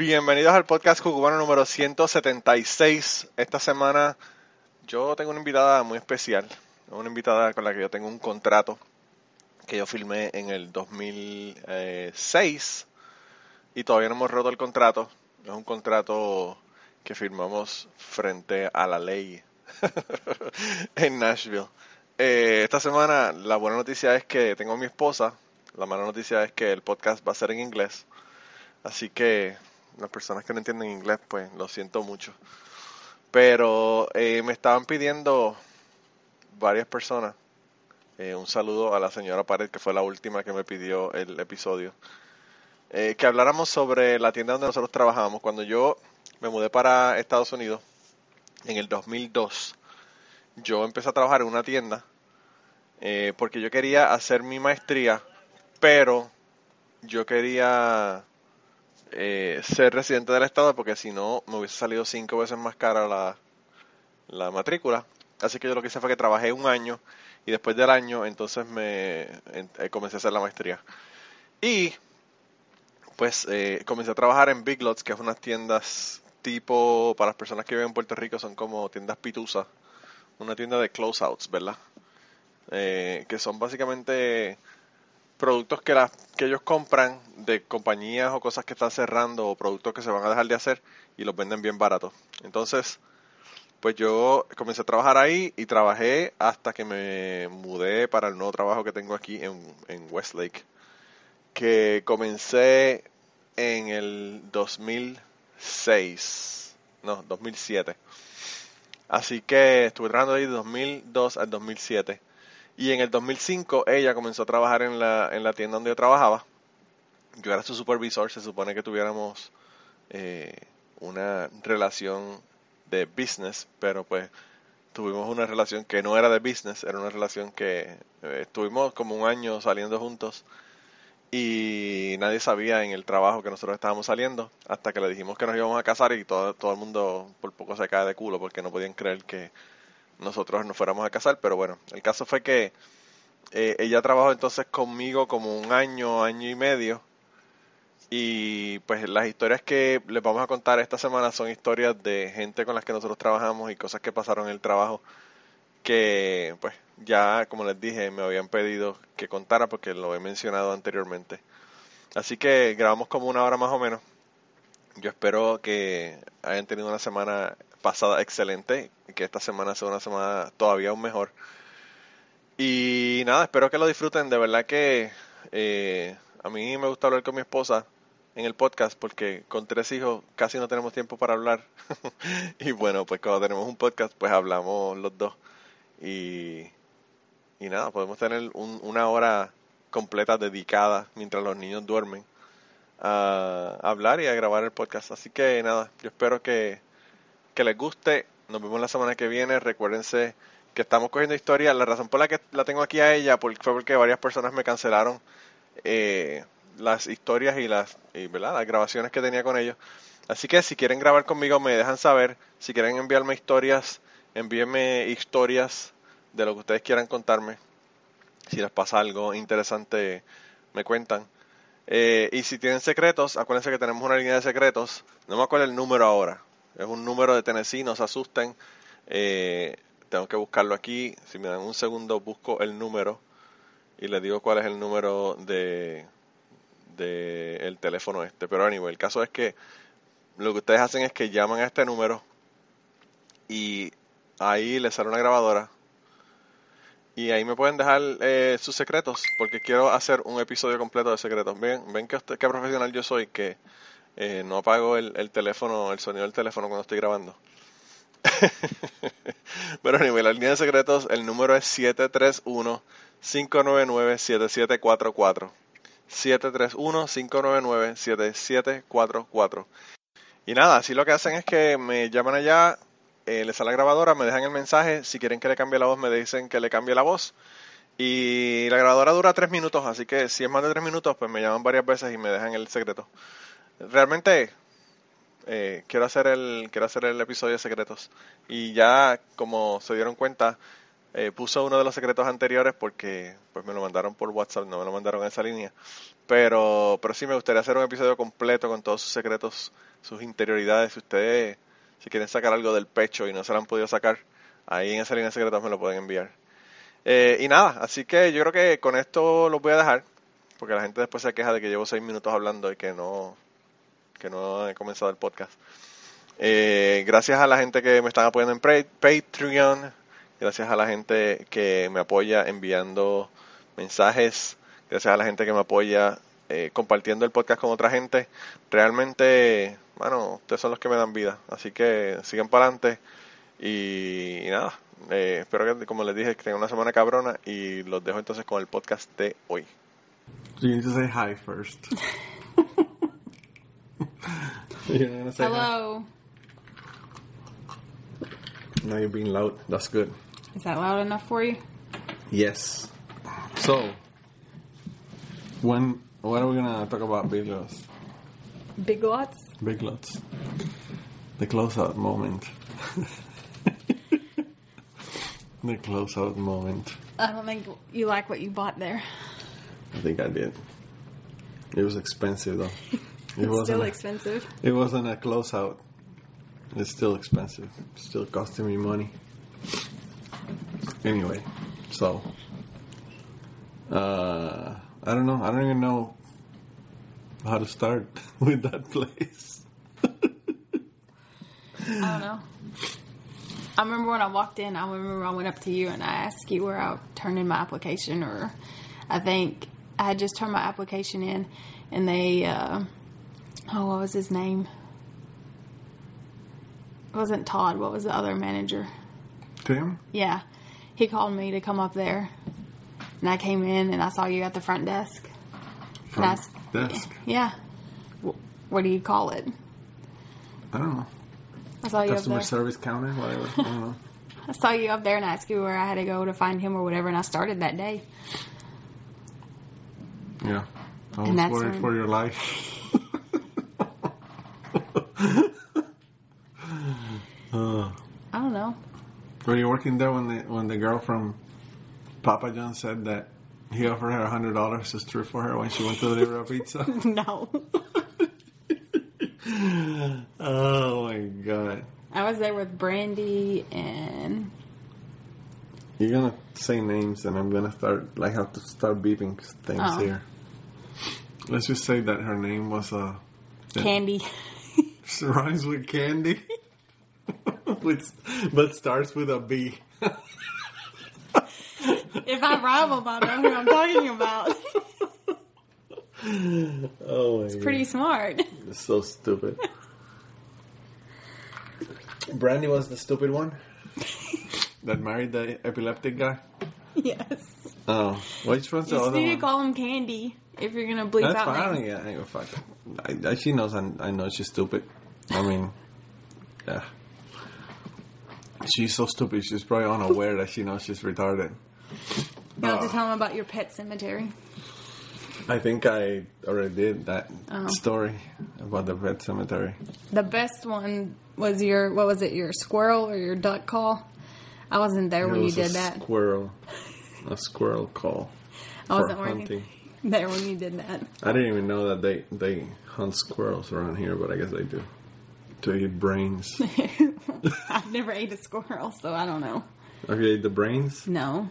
Bienvenidos al podcast cubano número 176. Esta semana yo tengo una invitada muy especial, una invitada con la que yo tengo un contrato que yo filmé en el 2006 y todavía no hemos roto el contrato. Es un contrato que firmamos frente a la ley en Nashville. Eh, esta semana la buena noticia es que tengo a mi esposa, la mala noticia es que el podcast va a ser en inglés, así que las personas que no entienden inglés, pues lo siento mucho. Pero eh, me estaban pidiendo varias personas. Eh, un saludo a la señora Pared, que fue la última que me pidió el episodio. Eh, que habláramos sobre la tienda donde nosotros trabajábamos. Cuando yo me mudé para Estados Unidos en el 2002, yo empecé a trabajar en una tienda porque yo quería hacer mi maestría, pero yo quería eh, ser residente del estado porque si no me hubiese salido cinco veces más cara la, la matrícula. Así que yo lo que hice fue que trabajé un año y después del año entonces me comencé a hacer la maestría. Y pues eh, comencé a trabajar en Big Lots, que es unas tiendas tipo, para las personas que viven en Puerto Rico, son como tiendas pituzas, una tienda de closeouts, ¿verdad? Eh, que son básicamente productos que, que ellos compran de compañías o cosas que están cerrando o productos que se van a dejar de hacer y los venden bien baratos. Entonces, pues yo comencé a trabajar ahí y trabajé hasta que me mudé para el nuevo trabajo que tengo aquí en, en Westlake que comencé en el 2006, no, 2007. Así que estuve trabajando ahí de 2002 al 2007. Y en el 2005 ella comenzó a trabajar en la, en la tienda donde yo trabajaba. Yo era su supervisor, se supone que tuviéramos eh, una relación de business, pero pues tuvimos una relación que no era de business, era una relación que eh, estuvimos como un año saliendo juntos y nadie sabía en el trabajo que nosotros estábamos saliendo hasta que le dijimos que nos íbamos a casar y todo, todo el mundo por poco se cae de culo porque no podían creer que nosotros nos fuéramos a casar, pero bueno, el caso fue que eh, ella trabajó entonces conmigo como un año, año y medio y pues las historias que les vamos a contar esta semana son historias de gente con las que nosotros trabajamos y cosas que pasaron en el trabajo que pues ya como les dije me habían pedido que contara porque lo he mencionado anteriormente. Así que grabamos como una hora más o menos. Yo espero que hayan tenido una semana pasada excelente que esta semana sea una semana todavía aún mejor. Y nada, espero que lo disfruten. De verdad que eh, a mí me gusta hablar con mi esposa en el podcast porque con tres hijos casi no tenemos tiempo para hablar. y bueno, pues cuando tenemos un podcast pues hablamos los dos. Y, y nada, podemos tener una hora completa dedicada mientras los niños duermen a hablar y a grabar el podcast. Así que nada, yo espero que, que les guste. Nos vemos la semana que viene. Recuérdense que estamos cogiendo historia. La razón por la que la tengo aquí a ella fue porque varias personas me cancelaron eh, las historias y las, y, las grabaciones que tenía con ellos. Así que si quieren grabar conmigo me dejan saber. Si quieren enviarme historias envíenme historias de lo que ustedes quieran contarme. Si les pasa algo interesante, me cuentan. Eh, y si tienen secretos, acuérdense que tenemos una línea de secretos. No me acuerdo el número ahora. Es un número de Tennessee, no se asusten. Eh, tengo que buscarlo aquí. Si me dan un segundo, busco el número y les digo cuál es el número de, de el teléfono este. Pero anyway, el caso es que lo que ustedes hacen es que llaman a este número y ahí les sale una grabadora. Y ahí me pueden dejar eh, sus secretos, porque quiero hacer un episodio completo de secretos. Ven, ven que qué profesional yo soy, que eh, no apago el, teléfono, el sonido del teléfono cuando estoy grabando. Pero anyway, la línea de secretos, el número es 731-599-7744. 731-599-7744. Y nada, así lo que hacen es que me llaman allá, eh, les sale la grabadora, me dejan el mensaje, si quieren que le cambie la voz, me dicen que le cambie la voz. Y la grabadora dura tres minutos, así que si es más de tres minutos, pues me llaman varias veces y me dejan el secreto. Realmente eh, quiero hacer el quiero hacer el episodio de secretos y ya como se dieron cuenta eh, puso uno de los secretos anteriores porque pues me lo mandaron por WhatsApp, no me lo mandaron en esa línea. Pero, pero sí me gustaría hacer un episodio completo con todos sus secretos, sus interioridades. Si ustedes, si quieren sacar algo del pecho y no se lo han podido sacar, ahí en esa línea de secretos me lo pueden enviar. Eh, y nada, así que yo creo que con esto los voy a dejar, porque la gente después se queja de que llevo seis minutos hablando y que no, que no he comenzado el podcast. Eh, gracias a la gente que me están apoyando en Patreon, gracias a la gente que me apoya enviando mensajes, gracias a la gente que me apoya eh, compartiendo el podcast con otra gente. Realmente, bueno, ustedes son los que me dan vida, así que sigan para adelante y, nada, eh, espero que, como les dije, que tengan una semana cabrona y los dejo entonces con el podcast de hoy. You need to say hi first. You're gonna say hi? Hello. Now you're being loud. That's good. Is that loud enough for you? Yes. So, when what are we gonna talk about big lots? Big lots? Big lots. The closeout moment. the closeout moment. I don't think you like what you bought there. I think I did. It was expensive though. It It's wasn't. still a, expensive. it wasn't a closeout. It's still expensive. It's Still costing me money. Anyway, so uh, I don't know. I don't even know how to start with that place. I don't know. I remember when I walked in, I remember I went up to you and I asked you where I turned in my application, or I think I had just turned my application in, and they, uh, oh, what was his name? It wasn't Todd. What was the other manager? Tim? Yeah, he called me to come up there, and I came in and I saw you at the front desk. And I Front desk. Yeah. What do you call it? I don't know. I saw you up Customer service counter, whatever. I don't know. I saw you up there and asked you where I had to go to find him or whatever, and I started that day. Yeah. I was worried for your life. uh, I don't know. Were you working there when the when the girl from Papa John said that he offered her a hundred dollars to strip for her when she went to deliver a pizza? no. oh my god! I was there with Brandy and You're gonna say names, and I'm gonna start like have to start beeping things Oh. here. Let's just say that her name was uh, Candy. rhymes with candy, with, but starts with a B. if I rhyme about know who I'm talking about. Oh my god! Pretty smart. It's so stupid. Brandy was the stupid one that married the epileptic guy. yes. Oh, which one's the You just other need to call him Candy if you're gonna bleep That's out fine. I don't names. get. I don't give a fuck. I, I, she knows. I, I know she's stupid. I mean, yeah. She's so stupid. She's probably unaware that she knows she's retarded. You have to Oh. tell him about your pet cemetery. I think I already did that Oh. story about the pet cemetery. The best one was your what was it? Your squirrel or your duck call? I wasn't there It when you was a did that. Squirrel, a squirrel call I wasn't hunting. there when you did that. I didn't even know that they they hunt squirrels around here, but I guess they do to eat brains. I've never ate a squirrel, so I don't know. Have you ate the brains? No.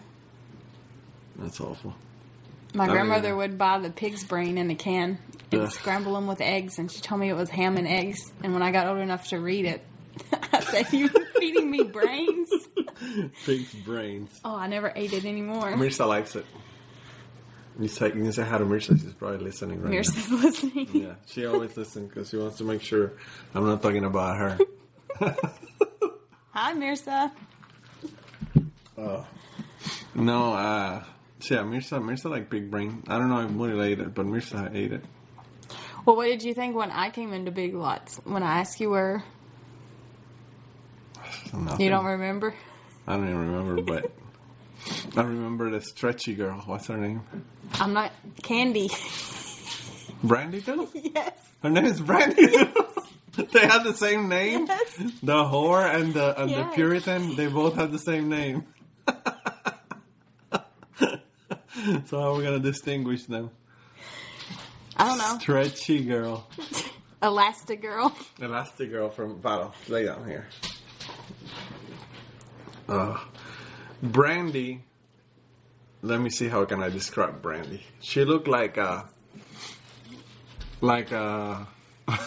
That's awful. My Oh, grandmother yeah. would buy the pig's brain in a can and Ugh. scramble them with eggs, and she told me it was ham and eggs. And when I got old enough to read it, I said, "You feeding me brains?" Pig's brains. Oh, I never ate it anymore. Mirza likes it. You say, you can say hi to Mirza. She's probably listening right Mirsa's listening. Yeah, she always listens because she wants to make sure I'm not talking about her. Hi, Mirsa. No, uh, So yeah, Mirza, Mirza like big brain. I don't know if Muriel ate it, but Mirza ate it. Well, what did you think when I came into Big Lots? When I asked you where, Nothing. you don't remember? I don't even remember, but I remember the stretchy girl. What's her name? I'm not Candy. Brandy too. yes. Her name is Brandy too. they have the same name. Yes. The whore and the and the Puritan, they both have the same name. so how are we gonna distinguish them? I don't know. Stretchy girl. Elastic girl. Elastic girl from Valo. Lay down here. Uh, Brandy. Let me see how can I describe Brandy. She looked like a, like a.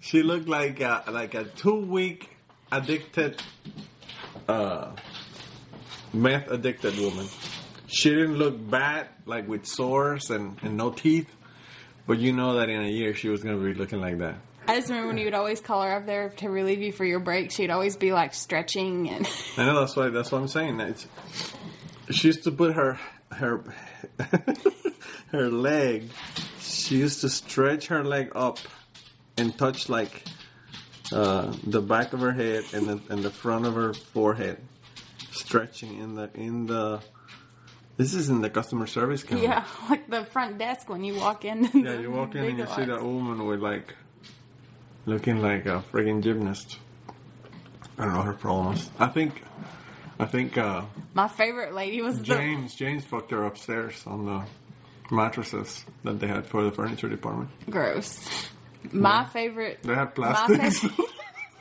she looked like a like a two week addicted, uh, meth addicted woman. She didn't look bad, like with sores and, and no teeth. But you know that in a year she was gonna be looking like that. I just remember when you would always call her up there to relieve you for your break. She'd always be like stretching and I know that's why that's what I'm saying. It's, she used to put her her her leg. She used to stretch her leg up and touch like uh, the back of her head and the and the front of her forehead, stretching in the in the. This is in the customer service counter. yeah, like the front desk when you walk in. Yeah, you walk in and you see that woman with like looking like a friggin' gymnast. I don't know her problem. I think, I think uh, My favorite lady was the James James fucked her upstairs on the mattresses that they had for the furniture department. gross. My favorite. They had My plastics. favorite,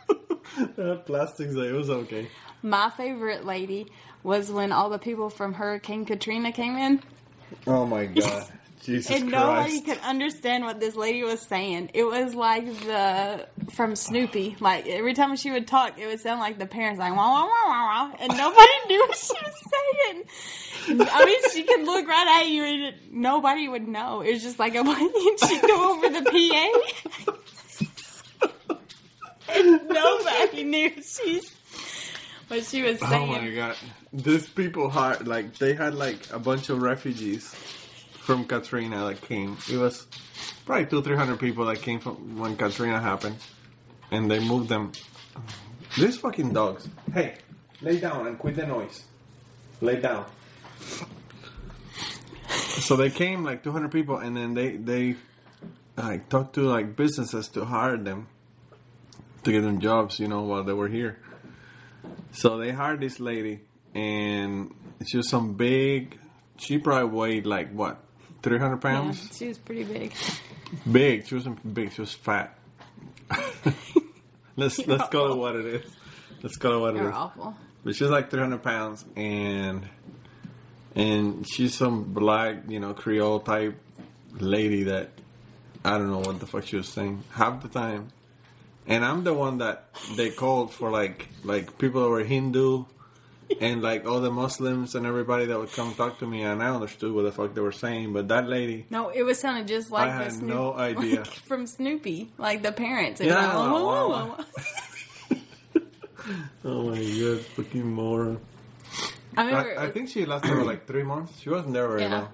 they had plastics. There. It was okay. my favorite lady was when all the people from Hurricane Katrina came in, Oh my god, Jesus and nobody could understand what this lady was saying. It was like the from Snoopy. Like every time she would talk, it would sound like the parents like wah wah wah wah wah, and nobody knew what she was saying. I mean, she could look right at you, and it, nobody would know. It was just like a and she'd go over the PA, and nobody knew she's what she was saying. Oh my god, these people had like they had like a bunch of refugees from Katrina that came. It was probably two three hundred people that came from when Katrina happened, and they moved them. These fucking dogs. Hey, lay down and quit the noise. Lay down. So they came like two hundred people, and then they they like talked to like businesses to hire them to get them jobs, you know, while they were here. So they hired this lady, and she was some big. She probably weighed like what, three hundred Yeah, pounds? she was pretty big. Big. She wasn't big. She was fat. let's let's call it what it is. Let's call it what it They're is. awful. But she's like three hundred pounds, and and she's some black, you know, Creole type lady that I don't know what the fuck she was saying half the time. And I'm the one that they called for like like people that were Hindu and like all the Muslims and everybody that would come talk to me and I understood what the fuck they were saying, but that lady No, it was sounding just like I had Snoop- no idea. like from Snoopy, like the parents. It Yeah, like, wow, "Wah, wow, wah, wow." wah." Oh my god, fucking moron. I remember, I, I think she lasted for like three months. She wasn't there very yeah. long.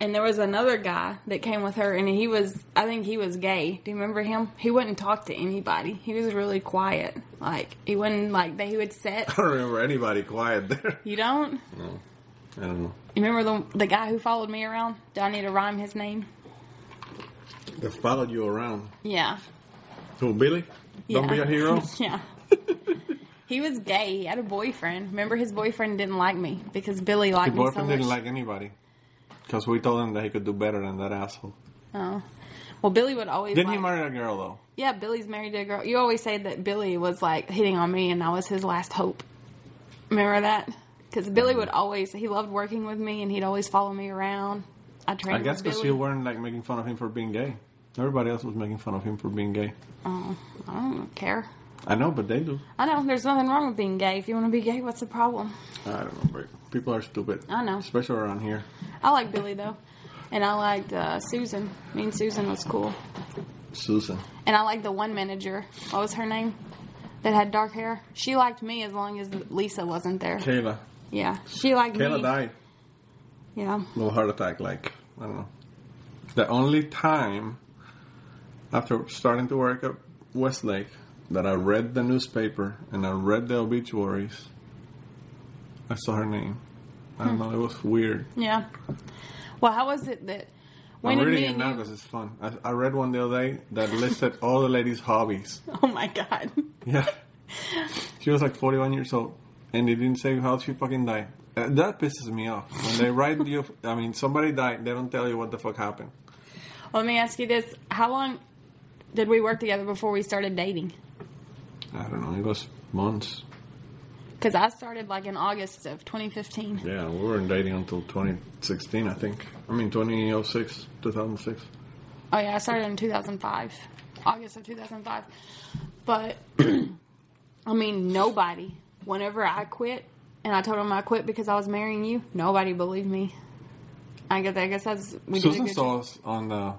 And there was another guy that came with her, and he was, I think he was gay. Do you remember him? He wouldn't talk to anybody. He was really quiet. Like he wouldn't like that. He would sit. I don't remember anybody quiet there. You don't? No. I don't know. You remember the the guy who followed me around? Do I need to rhyme his name? They followed you around. Yeah. Who, Billy? Don't Yeah. be a hero. Yeah. he was gay. He had a boyfriend. Remember, his boyfriend didn't like me because Billy His liked me so boyfriend much. didn't like anybody. Because we told him that he could do better than that asshole. oh. Well, Billy would always. Didn't like, he marry a girl, though? Yeah, Billy's married to a girl. You always say that Billy was like hitting on me, and I was his last hope. Remember that? Because Billy mm. would always. He loved working with me, and he'd always follow me around. I trained I guess because you weren't like making fun of him for being gay. Everybody else was making fun of him for being gay. Oh, I don't care. I know, but they do. I know there's nothing wrong with being gay. If you want to be gay, what's the problem? I don't know. But people are stupid. I know. Especially around here. I like Billy though, and I liked uh, Susan. Me and Susan was cool, Susan. and I liked the one manager. What was her name? That had dark hair. She liked me as long as Lisa wasn't there. Kayla. Yeah, she liked Kayla me. died. Yeah. No heart attack, like, I don't know. The only time after starting to work at Westlake that I read the newspaper and I read the obituaries, I saw her name. I don't know, it was weird. Yeah. Well, how was it that when I'm reading it now because it's fun. I, I read one the other day that listed all the ladies' hobbies. Oh my god. Yeah. She was like 41 years old, and they didn't say how she fucking died. Uh, that pisses me off. When they write you, I mean, somebody died, they don't tell you what the fuck happened. Let me ask you this: How long did we work together before we started dating? I don't know, it was months. Because I started like in August of 2015. Yeah, we weren't dating until 2016, I think. I mean, 2006, 2006. Oh yeah, I started in 2005, August of 2005. But I mean, nobody. Whenever I quit, and I told him I quit because I was marrying you, nobody believed me. I guess I guess that's we did a Susan good saw job. us on the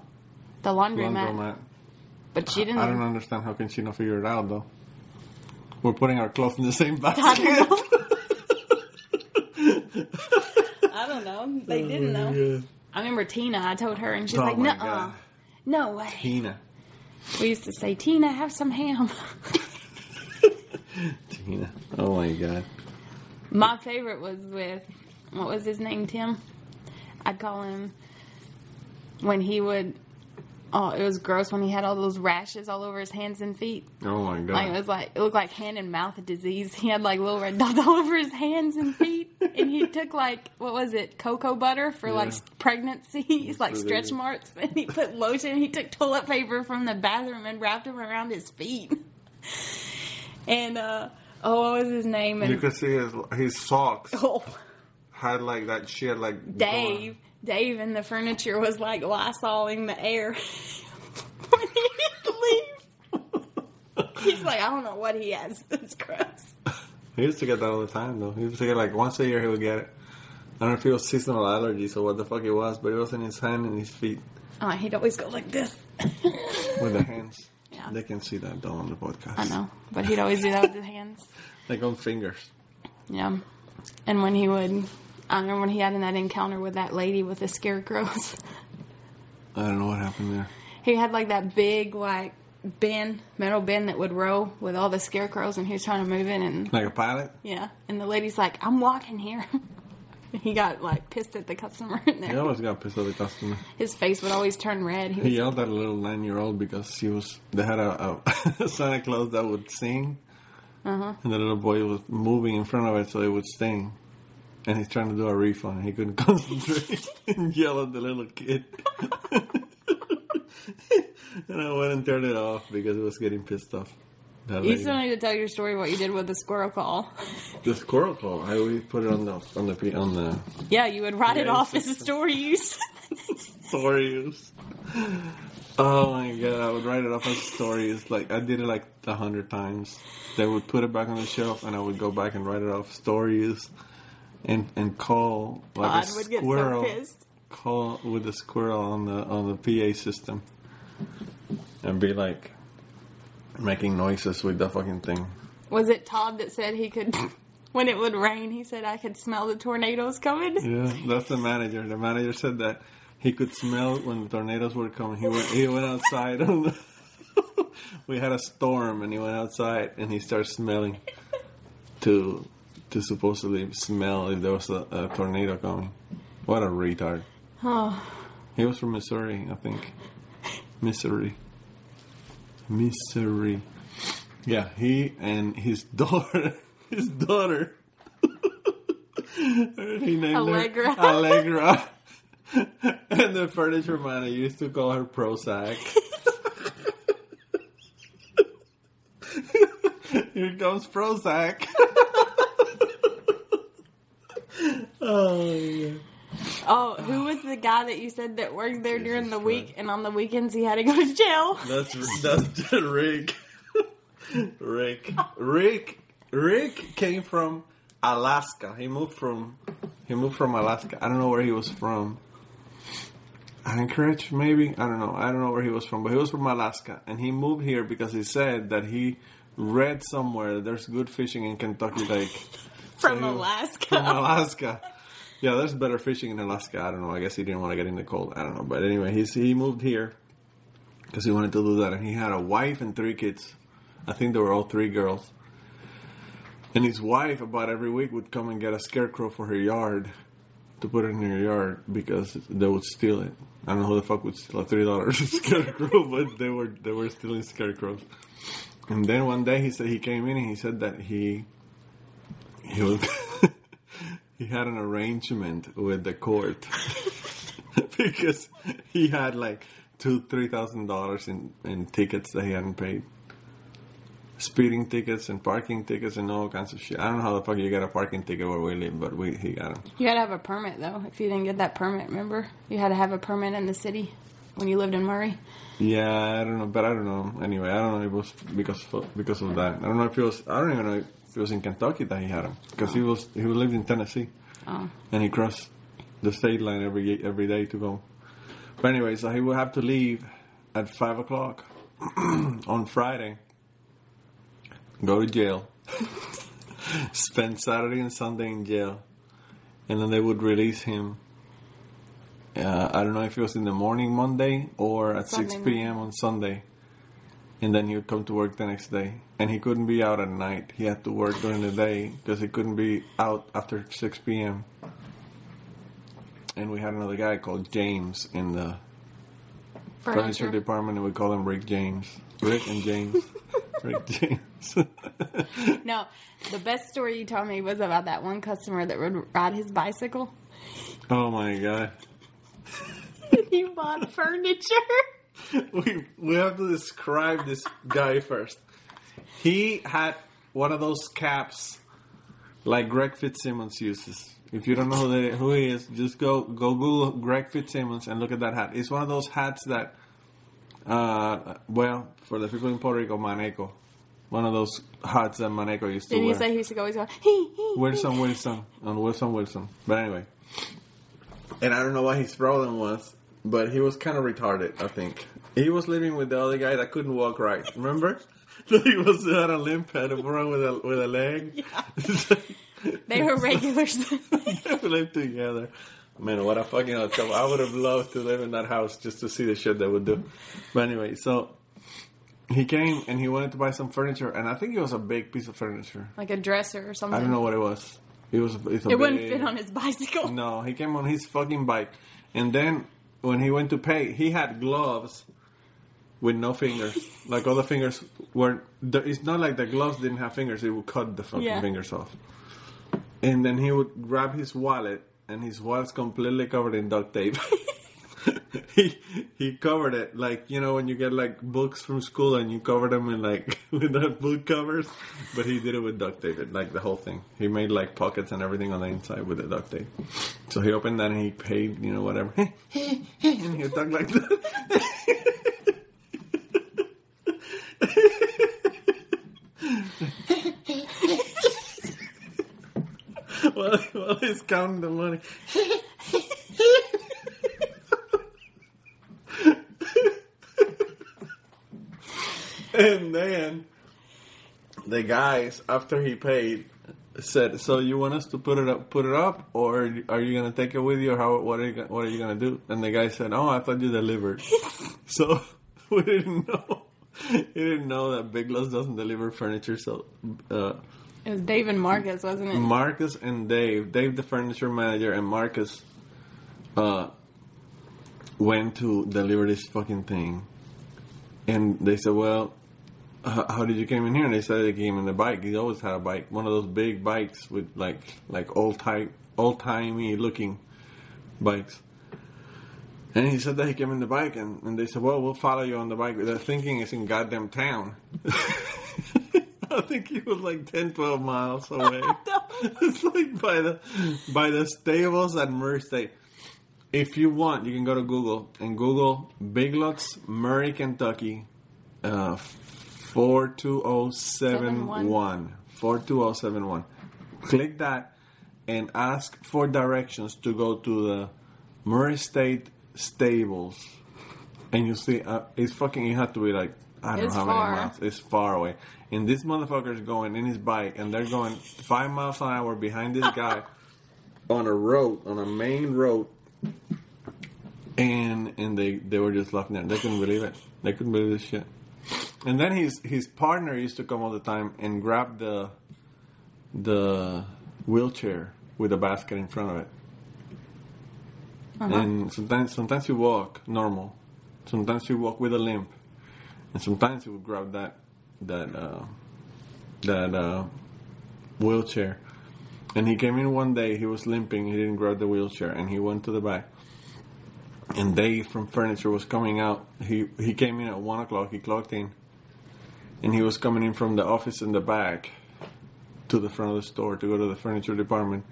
the laundromat, laundromat. but she didn't. I don't understand how can she not figure it out, though. We're putting our clothes in the same I basket. I don't know. They oh, didn't know. Yeah. I remember Tina. I told her, and she's Oh like, "No, no way." Tina. We used to say, "Tina, have some ham." Tina. Oh my god. My favorite was with what was his name, Tim? I'd call him when he would. Oh, it was gross when he had all those rashes all over his hands and feet. Oh my god. Like it was like it looked like hand and mouth disease. He had like little red dots all over his hands and feet, and he took like what was it, cocoa butter for like Yeah. pregnancy, like stretch marks, and he put lotion. He took toilet paper from the bathroom and wrapped them around his feet. And uh oh, what was his name? you could see his his socks oh, had like that shit like Dave, Dave in the furniture was like lysoling the air when he'd leave. He's like, I don't know what he has. It's gross. He used to get that all the time though. He used to get like once a year he would get it. I don't know if it was seasonal allergies or what the fuck it was, but it was in his hand and his feet Oh, he'd always go like this. with the hands. Yeah. They can see that though on the podcast. I know, but he'd always do that with his hands. Like on fingers. Yeah. And when he would, I remember when he had in that encounter with that lady with the scarecrows. I don't know what happened there. he had like that big like bin, metal bin that would row with all the scarecrows, and he was trying to move it, and Like a pilot? yeah, and the lady's like, "I'm walking here." he got like pissed at the customer in there. He always got pissed at the customer. His face would always turn red. He He yelled at a little nine year old because she was they had a, a Santa Claus that would sing uh-huh. and the little boy was moving in front of it so it would sing. And he's trying to do a refund. He couldn't concentrate and yell at the little kid. and I went and turned it off because it was getting pissed off. That You lady. still need to tell your story what you did with the squirrel call. the squirrel call. I always put it on the on the on the Yeah, you would write it off as a story use. stories. Oh my god, I would write it off as stories. Like I did it like a hundred times. They would put it back on the shelf, and I would go back and write it off stories, and and call like a squirrel. Call with the squirrel on the on the PA system, and be like making noises with the fucking thing. Was it Todd that said he could, when it would rain, he said I could smell the tornadoes coming? Yeah, that's the manager. The manager said that he could smell when the tornadoes were coming. He went, he went outside. On the, we had a storm, and he went outside and he started smelling to to supposedly smell if there was a, a tornado coming. What a retard! Oh, He was from Missouri, I think. Missouri, Missouri. Yeah, he and his daughter, his daughter. he named Allegra. her Allegra. and the furniture man I used to call her Prozac. Here comes Prozac. Oh, yeah. oh, who was the guy that you said that worked there during the week, and on the weekends he had to go to jail? That's that's Rick. Rick. Rick. Rick came from Alaska. He moved from he moved from Alaska. I don't know where he was from. Anchorage, maybe. I don't know. I don't know where he was from, but he was from Alaska, and he moved here because he said that he read somewhere that there's good fishing in Kentucky Lake, From So Alaska. From Alaska. Yeah, there's better fishing in Alaska. I don't know. I guess he didn't want to get in the cold. I don't know. But anyway, he's, he moved here because he wanted to do that. And he had a wife and three kids. I think they were all three girls. And his wife, about every week, would come and get a scarecrow for her yard to put in her yard because they would steal it. I don't know who the fuck would steal a three dollars scarecrow, but they were they were stealing scarecrows. And then one day he said he came in and he said that he he was he had an arrangement with the court. Because he had like two three thousand dollars in in tickets that he hadn't paid. Speeding tickets and parking tickets and all kinds of shit. I don't know how the fuck you get a parking ticket where we live but we he got them You had to have a permit though. If you didn't get that permit, remember? You had to have a permit in the city when you lived in Murray. yeah i don't know but i don't know. Anyway i don't know if it was because of, because of that. I don't know if it was i don't even know if it was in kentucky that he had him because he was he lived in tennessee Oh, and he crossed the state line every every day to go. But anyway, so he would have to leave at five o'clock on Friday, go to jail, spend Saturday and Sunday in jail, and then they would release him. Uh, I don't know if it was in the morning Monday or at Sunday six p.m. on Sunday, and then he would come to work the next day. And he couldn't be out at night. He had to work during the day because he couldn't be out after 6 p.m. And we had another guy called James in the furniture furniture. department, and we call him Rick James. Rick and James. Rick James. No, the best story you told me was about that one customer that would ride his bicycle. oh my god. he bought furniture. we we have to describe this guy first. He had one of those caps like Greg Fitzsimmons uses. If you don't know who, they, who he is, just go go Google Greg Fitzsimmons and look at that hat. It's one of those hats that, uh, well, for the people in Puerto Rico, Maneco, one of those hats that Maneco used to Didn't wear. you say he used to go? He's going, hee, hee, Wilson Wilson on Wilson Wilson. But anyway, and I don't know what his problem was, but he was kind of retarded. I think he was living with the other guy that couldn't walk right. Remember? he was had a limp, had a problem with a with a leg. Yeah. They were regulars. we lived together. Man, what a fucking hotel! I would have loved to live in that house just to see the shit they would do. But anyway, so he came and he wanted to buy some furniture, and I think it was a big piece of furniture. like a dresser or something. I don't know what it was. It was. It's a It wouldn't fit on his bicycle. No, he came on his fucking bike, and then when he went to pay, he had gloves with no fingers. like all the fingers were. It's not like the gloves didn't have fingers; it would cut the fucking Yeah. fingers off. And then he would grab his wallet, and his wallet's completely covered in duct tape. he he covered it like you know when you get like books from school and you cover them in like with the book covers, but he did it with duct tape, like the whole thing. He made like pockets and everything on the inside with the duct tape. So he opened that and he paid, you know, whatever, and he would talk like that. while, while he's counting the money. And then the guys, after he paid, said, "So you want us to put it up, put it up, or are you gonna take it with you, or how? What are you, what are you gonna do?" And the guy said, "Oh, I thought you delivered." so we didn't know. He didn't know that Big Lots doesn't deliver furniture. So uh, It was Dave and Marcus, wasn't it? Marcus and Dave, Dave the furniture manager, and Marcus uh, went to deliver this fucking thing. And they said, "Well, how, how did you came in here?" And they said they came in the bike. He always had a bike, one of those big bikes with like like old type, old timey looking bikes. And he said that he came in the bike, and, and they said, "Well, we'll follow you on the bike." They're thinking it's in goddamn town. I think he was like 10, 12 miles away. it's like by the by the stables at Murray State. If you want, you can go to Google and Google Big Lots, Murray, Kentucky, uh, four two zero seven one four two zero seven one. Click that and ask for directions to go to the Murray State stables, and you see uh, it's fucking. It had to be like I don't It's know how far. many miles. It's far away. And this motherfucker's going in his bike, and they're going five miles an hour behind this guy on a road, on a main road. And and they they were just laughing at. They couldn't believe it. They couldn't believe this shit. And then his his partner used to come all the time and grab the the wheelchair with a basket in front of it. And sometimes sometimes you walk normal, sometimes you walk with a limp, and sometimes he would grab that that uh, that uh, wheelchair. And he came in one day. He was limping. He didn't grab the wheelchair, and he went to the back. And Dave from furniture was coming out. He he came in at one o'clock. He clocked in, and he was coming in from the office in the back to the front of the store to go to the furniture department.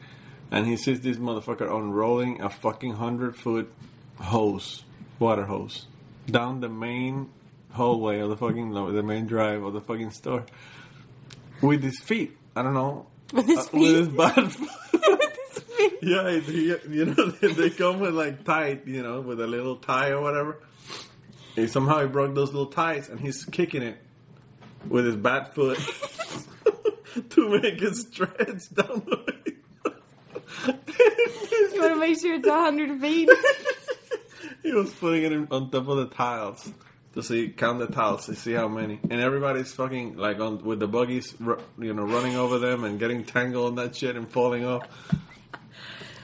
And he sees this motherfucker unrolling a fucking hundred foot hose, water hose, down the main hallway of the fucking the main drive of the fucking store with his feet. I don't know. With his uh, feet? With his bad. yeah, he, you know they, they come with like tight, you know, with a little tie or whatever. And somehow he broke those little ties, and he's kicking it with his bad foot to make it stretch down the way. You want to make sure it's 100 feet. he was putting it in, on top of the tiles to see count the tiles to see how many, and everybody's fucking like on with the buggies, you know, running over them and getting tangled on that shit and falling off.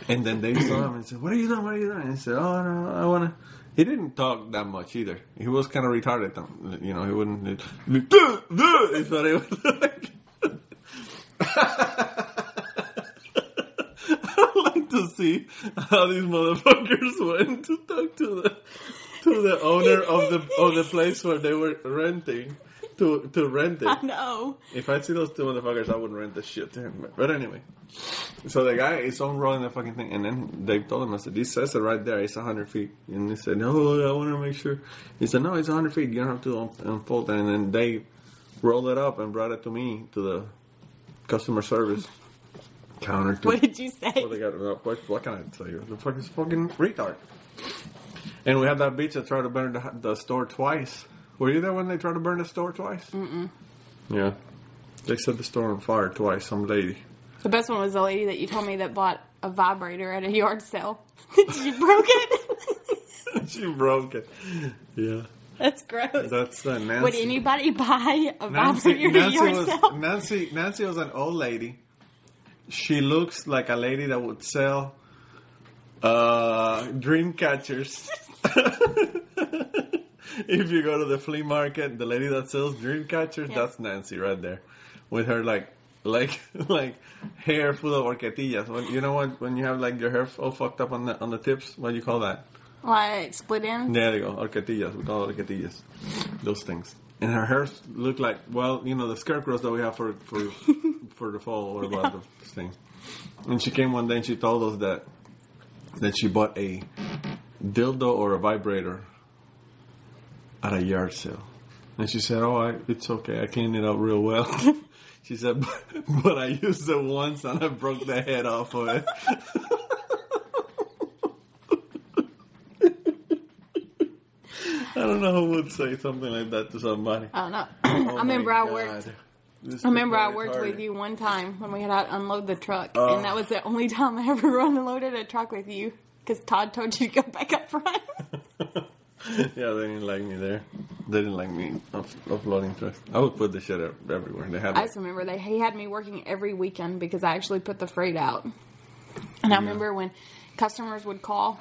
And then they saw him and said, "What are you doing? What are you doing?" And he said, "Oh no, I wanna." He didn't talk that much either. He was kind of retarded, though. You know, he wouldn't. It's what he was like. I'd like to see how these motherfuckers went to talk to the to the owner of the of the place where they were renting to to rent it. I know. If I see those two motherfuckers, I wouldn't rent the shit to him. But, anyway, so the guy is unrolling the fucking thing, and then they told him, I said, "This says it right there. It's hundred feet." And he said, "No, I want to make sure." He said, "No, it's hundred feet. You don't have to unfold." it." And then they rolled it up and brought it to me to the customer service counter. To, What did you say? well, they got what, what can I tell you? The fucking fucking retard. And we had that bitch that tried to burn the, the store twice. Were you there when they tried to burn the store twice? Mm-mm. Yeah, they set the store on fire twice. Some lady. The best one was the lady that you told me that bought a vibrator at a yard sale. she broke it. she broke it. Yeah, That's gross. that's uh, Nancy. Would anybody buy a Nancy, vibrator at a Nancy yard was sale? Nancy. Nancy was an old lady. She looks like a lady that would sell uh, dream catchers. if you go to the flea market, the lady that sells dream catchers, Yeah. that's Nancy right there, with her like like like hair full of horquetillas. When, you know what? When you have like your hair all fucked up on the on the tips, what do you call that? Like split ends? There you go, horquetillas. We call it horquetillas. Those things. And her hair looked like, well, you know, the scarecrows that we have for for for the fall or about the thing. And she came one day and she told us that that she bought a dildo or a vibrator at a yard sale. And she said, "Oh, I, it's okay. I cleaned it up real well." she said, but, "But I used it once and I broke the head off of it." I don't know who would say something like that to somebody. I don't know. Oh I remember I worked. This I remember I worked retarded. with you one time when we had to unload the truck, Oh. and that was the only time I ever unloaded a truck with you because Todd told you to go back up front. Yeah, they didn't like me there. They didn't like me off, offloading trucks. I would put the shit up everywhere. They had I just remember they he had me working every weekend because I actually put the freight out. And I remember when customers would call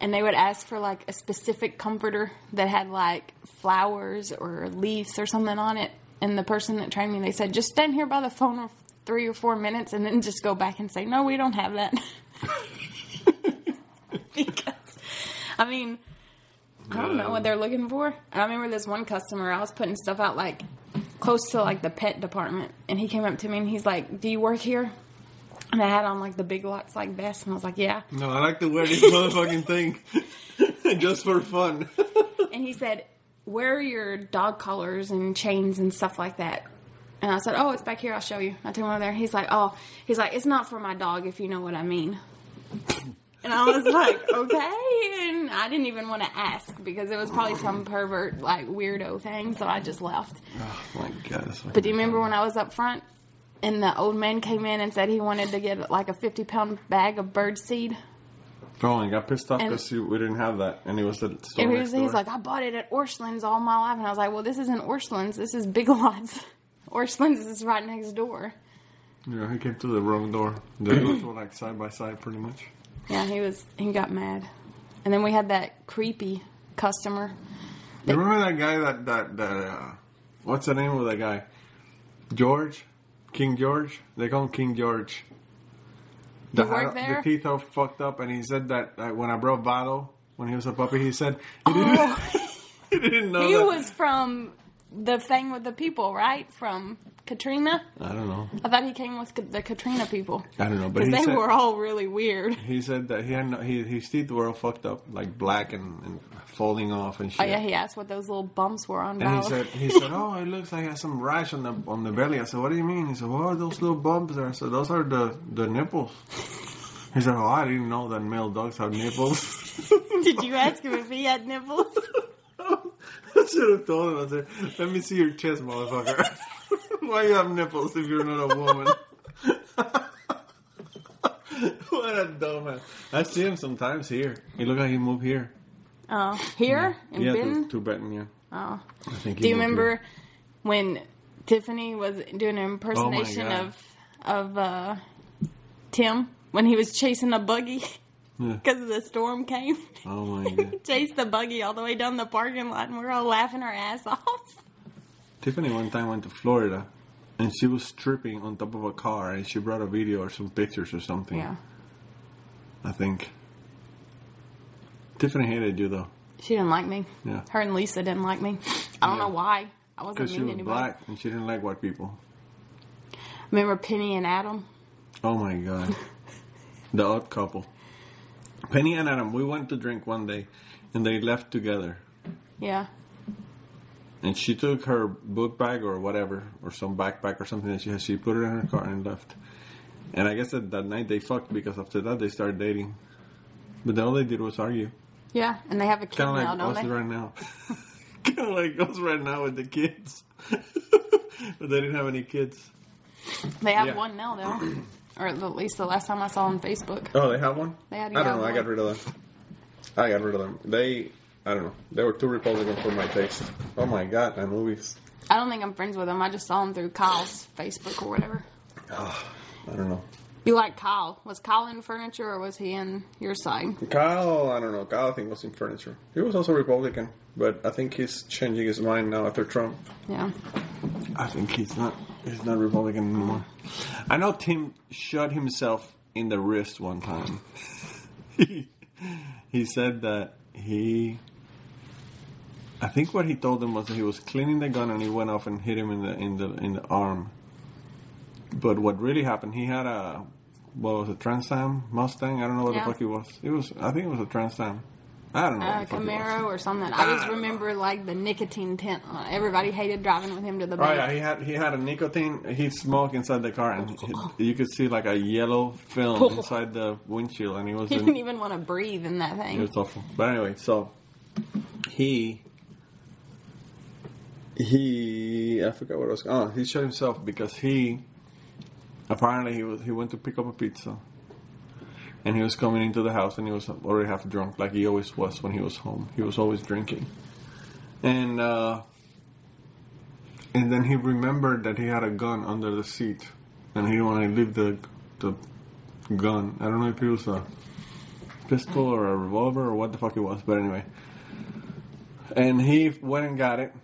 and they would ask for like a specific comforter that had like flowers or leaves or something on it. And the person that trained me, they said, just stand here by the phone for three or four minutes and then just go back and say, no, we don't have that. because, I mean, I don't know what they're looking for. I remember this one customer, I was putting stuff out like close to like the pet department, and he came up to me and he's like, "Do you work here?" And I had on like the big lots like vest, and I was like, "Yeah." no, I like to wear this motherfucking thing just for fun. And he said, "Where are your dog collars and chains and stuff like that?" And I said, "Oh, it's back here. I'll show you." I took him over there. He's like, "Oh, he's like, it's not for my dog, if you know what I mean." And I was like, okay. And I didn't even want to ask because it was probably some pervert, like, weirdo thing. So I just left. Oh my god. But do you remember when I was up front and the old man came in and said he wanted to get like a 50 pound bag of bird seed? Oh, and got pissed off because we didn't have that, and it was the store he was, he's like, I bought it at Orscheln's all my life. And I was like, well, this isn't Orscheln's. This is Big Lots. Orscheln's is right next door. yeah, he came to the wrong door. They were like side by side, pretty much. Yeah, he was, he got mad. And then we had that creepy customer. You remember that guy that that that uh, what's the name of that guy? George, King George. They call him King George. He worked there? The teeth are fucked up, and he said that uh, when I brought Vado when he was a puppy, he said he didn't, he didn't know. Oh. He that. was from the thing with the people, right? From Katrina? I don't know. I thought he came with the Katrina people. I don't know, but he they said were all really weird. he said that he had no, he, his teeth were all fucked up, like black and, and falling off and shit. Oh yeah, he asked what those little bumps were on And he said, he said, oh, it looks like he has some rash on the on the belly. I said, what do you mean? He said, what are those little bumps there? I said, those are the the nipples. He said, oh, I didn't know that male dogs have nipples. Did you ask him if he had nipples? I should have told him. I said, let me see your chest, motherfucker. Why you have nipples if you're not a woman? what a dumbass. I see him sometimes here. He look like he moved here. Oh, here in yeah, Benton. to, to Benton, yeah. Oh, I think do you remember here. when Tiffany was doing an impersonation God. of of uh, Tim when he was chasing a buggy Yeah. because the storm came? Oh my god. Chased the buggy all the way down the parking lot, and we are all laughing our ass off. Tiffany one time went to Florida and she was stripping on top of a car and she brought a video or some pictures or something. Yeah, I think. Tiffany hated you though. she didn't like me. Yeah. Her and Lisa didn't like me. I don't Yeah. know why. I wasn't Because she was anybody. black and she didn't like white people. Remember Penny and Adam? Oh my god. the odd couple. Penny and Adam, we went to drink one day and they left together. Yeah. And she took her book bag or whatever, or some backpack or something that she had, she put it in her car and left. And I guess that, that night they fucked because after that they started dating. But then all they did was argue. Yeah, and they have a kid Kind of now, like don't us they? right now. kind of like us right now with the kids. but they didn't have any kids. They have Yeah. one now, though. or at least the last time I saw on Facebook. Oh, they have one? They had I don't know. I got rid of them. I got rid of them. They, I don't know. They were too Republican for my taste. Oh my god, my movies. I don't think I'm friends with them. I just saw them through Kyle's Facebook or whatever. Ah, I don't know. You like Kyle? Was Kyle in furniture or was he in your side? Kyle, I don't know. Kyle, I think was in furniture. He was also Republican, but I think he's changing his mind now after Trump. Yeah. I think he's not. He's not Republican anymore. I know Tim shot himself in the wrist one time. he, he said that he. I think what he told them was that he was cleaning the gun and he went off and hit him in the in the in the arm. But what really happened? He had a what was it, Trans Am Mustang? I don't know what Yeah. the fuck it was. It was. I think it was a Trans Am. I don't know. Uh, what the fuck it was. Camaro or something. I just remember like the nicotine tent. on it. Everybody hated driving with him to the Oh bank. yeah, he had he had a nicotine. He smoked inside the car, and he- you could see like a yellow film inside the windshield, and he was He didn't even want to breathe in that thing. it was awful. But anyway, so he he I forgot what I was. Oh, he shot himself because he apparently he was he went to pick up a pizza, and he was coming into the house, and he was already half drunk, like he always was when he was home. He was always drinking, and. uh and then he remembered that he had a gun under the seat, and he didn't want to leave the the gun. I don't know if it was a pistol or a revolver or what the fuck it was, but anyway. And he went and got it,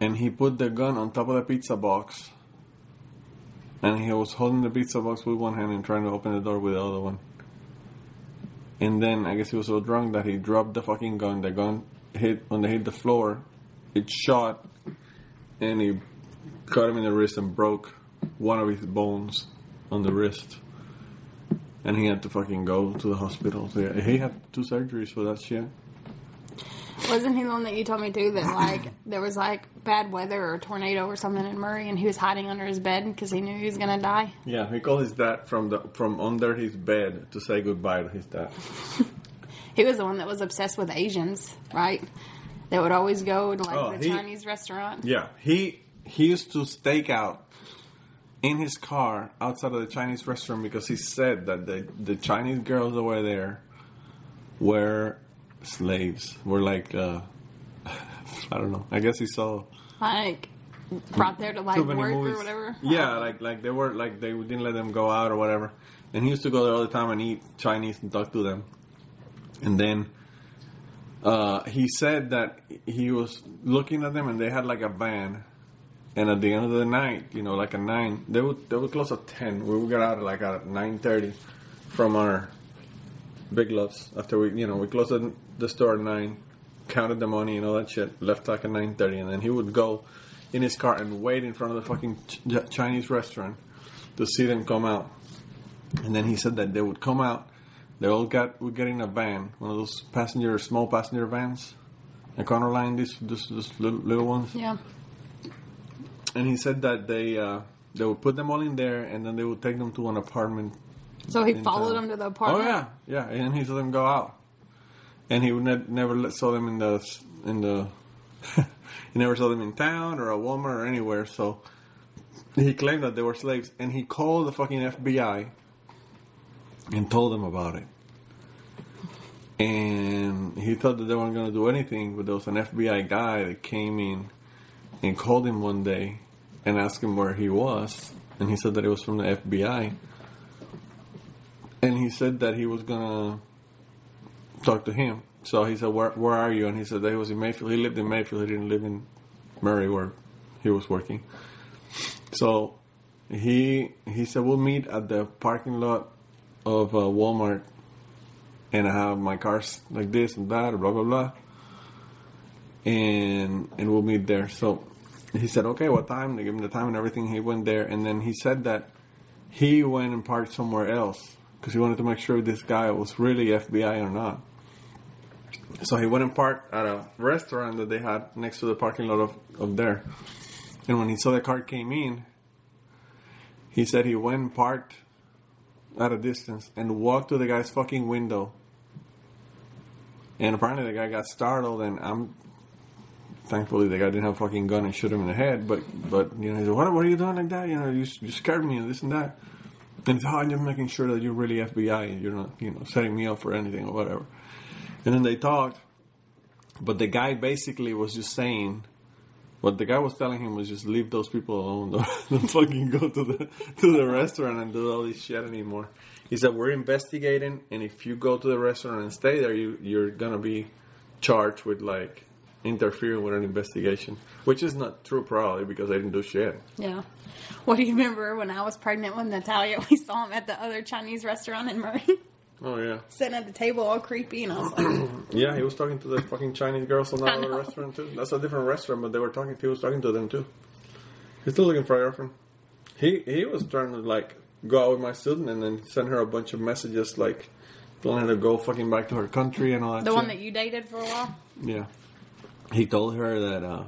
and he put the gun on top of the pizza box, and he was holding the pizza box with one hand and trying to open the door with the other one. And then I guess he was so drunk that he dropped the fucking gun. The gun hit when they hit the floor, it shot and he cut him in the wrist and broke one of his bones on the wrist. And he had to fucking go to the hospital. So yeah, he had two surgeries for that shit. Wasn't he the one that you told me too that like there was like bad weather or a tornado or something in Murray and he was hiding under his bed because he knew he was gonna die? Yeah, he called his dad from the from under his bed to say goodbye to his dad. He was the one that was obsessed with Asians, right? That would always go to like Oh, the he- Chinese restaurant. Yeah, he he used to stake out in his car outside of the Chinese restaurant because he said that the the Chinese girls that were there were slaves. Were like uh, I don't know. I guess he saw Like brought there to like work movies. or whatever. Yeah, like like they were like they didn't let them go out or whatever. And he used to go there all the time and eat Chinese and talk to them. And then uh, he said that he was looking at them and they had like a van. And at the end of the night, you know, like at nine, they would they would close at ten. We would get out like at nine thirty from our Big Lots. After we, you know, we closed the- store at nine, counted the money and all that shit. Left like at nine thirty, and then he would go in his car and wait in front of the fucking ch- Chinese restaurant to see them come out. And then he said that they would come out. They all got would get in a van, one of those passenger, small passenger vans, Econoline, these, these, these little, little ones Yeah. and he said that they uh, they would put them all in there, and then they would take them to an apartment. So he followed town. him to the apartment. Oh yeah, yeah, and he saw them go out, and he would ne- never saw them in the in the. he never saw them in town or a Walmart or anywhere. So he claimed that they were slaves, and he called the fucking FBI and told them about it. And he thought that they weren't going to do anything, but there was an FBI guy that came in and called him one day and asked him where he was, and he said that it was from the FBI. And he said that he was gonna talk to him. So he said, "Where where are you?" And he said that he was in Mayfield. He lived in Mayfield. He didn't live in Murray where he was working. So he he said, "We'll meet at the parking lot of uh, Walmart, and I have my cars like this and that, blah blah blah." and and we'll meet there. So he said, okay, what time? They gave him the time and everything. He went there, and then he said that he went and parked somewhere else because he wanted to make sure this guy was really FBI or not. So he went and parked at a restaurant that they had next to the parking lot of, of there. And when he saw the car came in, he said he went and parked at a distance and walked to the guy's fucking window. And apparently the guy got startled, and I'm thankfully the guy didn't have a fucking gun and shoot him in the head. But but you know he said, what, what are you doing like that? You know you you scared me and this and that. Oh, and it's, oh, I'm just making sure that you're really FBI and you're not you know setting me up for anything or whatever. And then they talked, but the guy basically was just saying. What the guy was telling him was just leave those people alone. Don't, don't fucking go to the to the restaurant and do all this shit anymore. He said we're investigating, and if you go to the restaurant and stay there, you you're gonna be charged with like interfering with an investigation, which is not true probably because I didn't do shit. Yeah. What do you remember when I was pregnant with Natalia? We saw him at the other Chinese restaurant in Murray, Oh yeah, sitting at the table all creepy, and I was like, yeah. He was talking to the fucking Chinese girls in that other restaurant too. That's a different restaurant, but they were talking. He was talking to them too. He's still looking for a girlfriend. He he was trying to like go out with my student and then send her a bunch of messages like telling her to go fucking back to her country and all that. the shit. one that you dated for a while. Yeah. He told her that uh,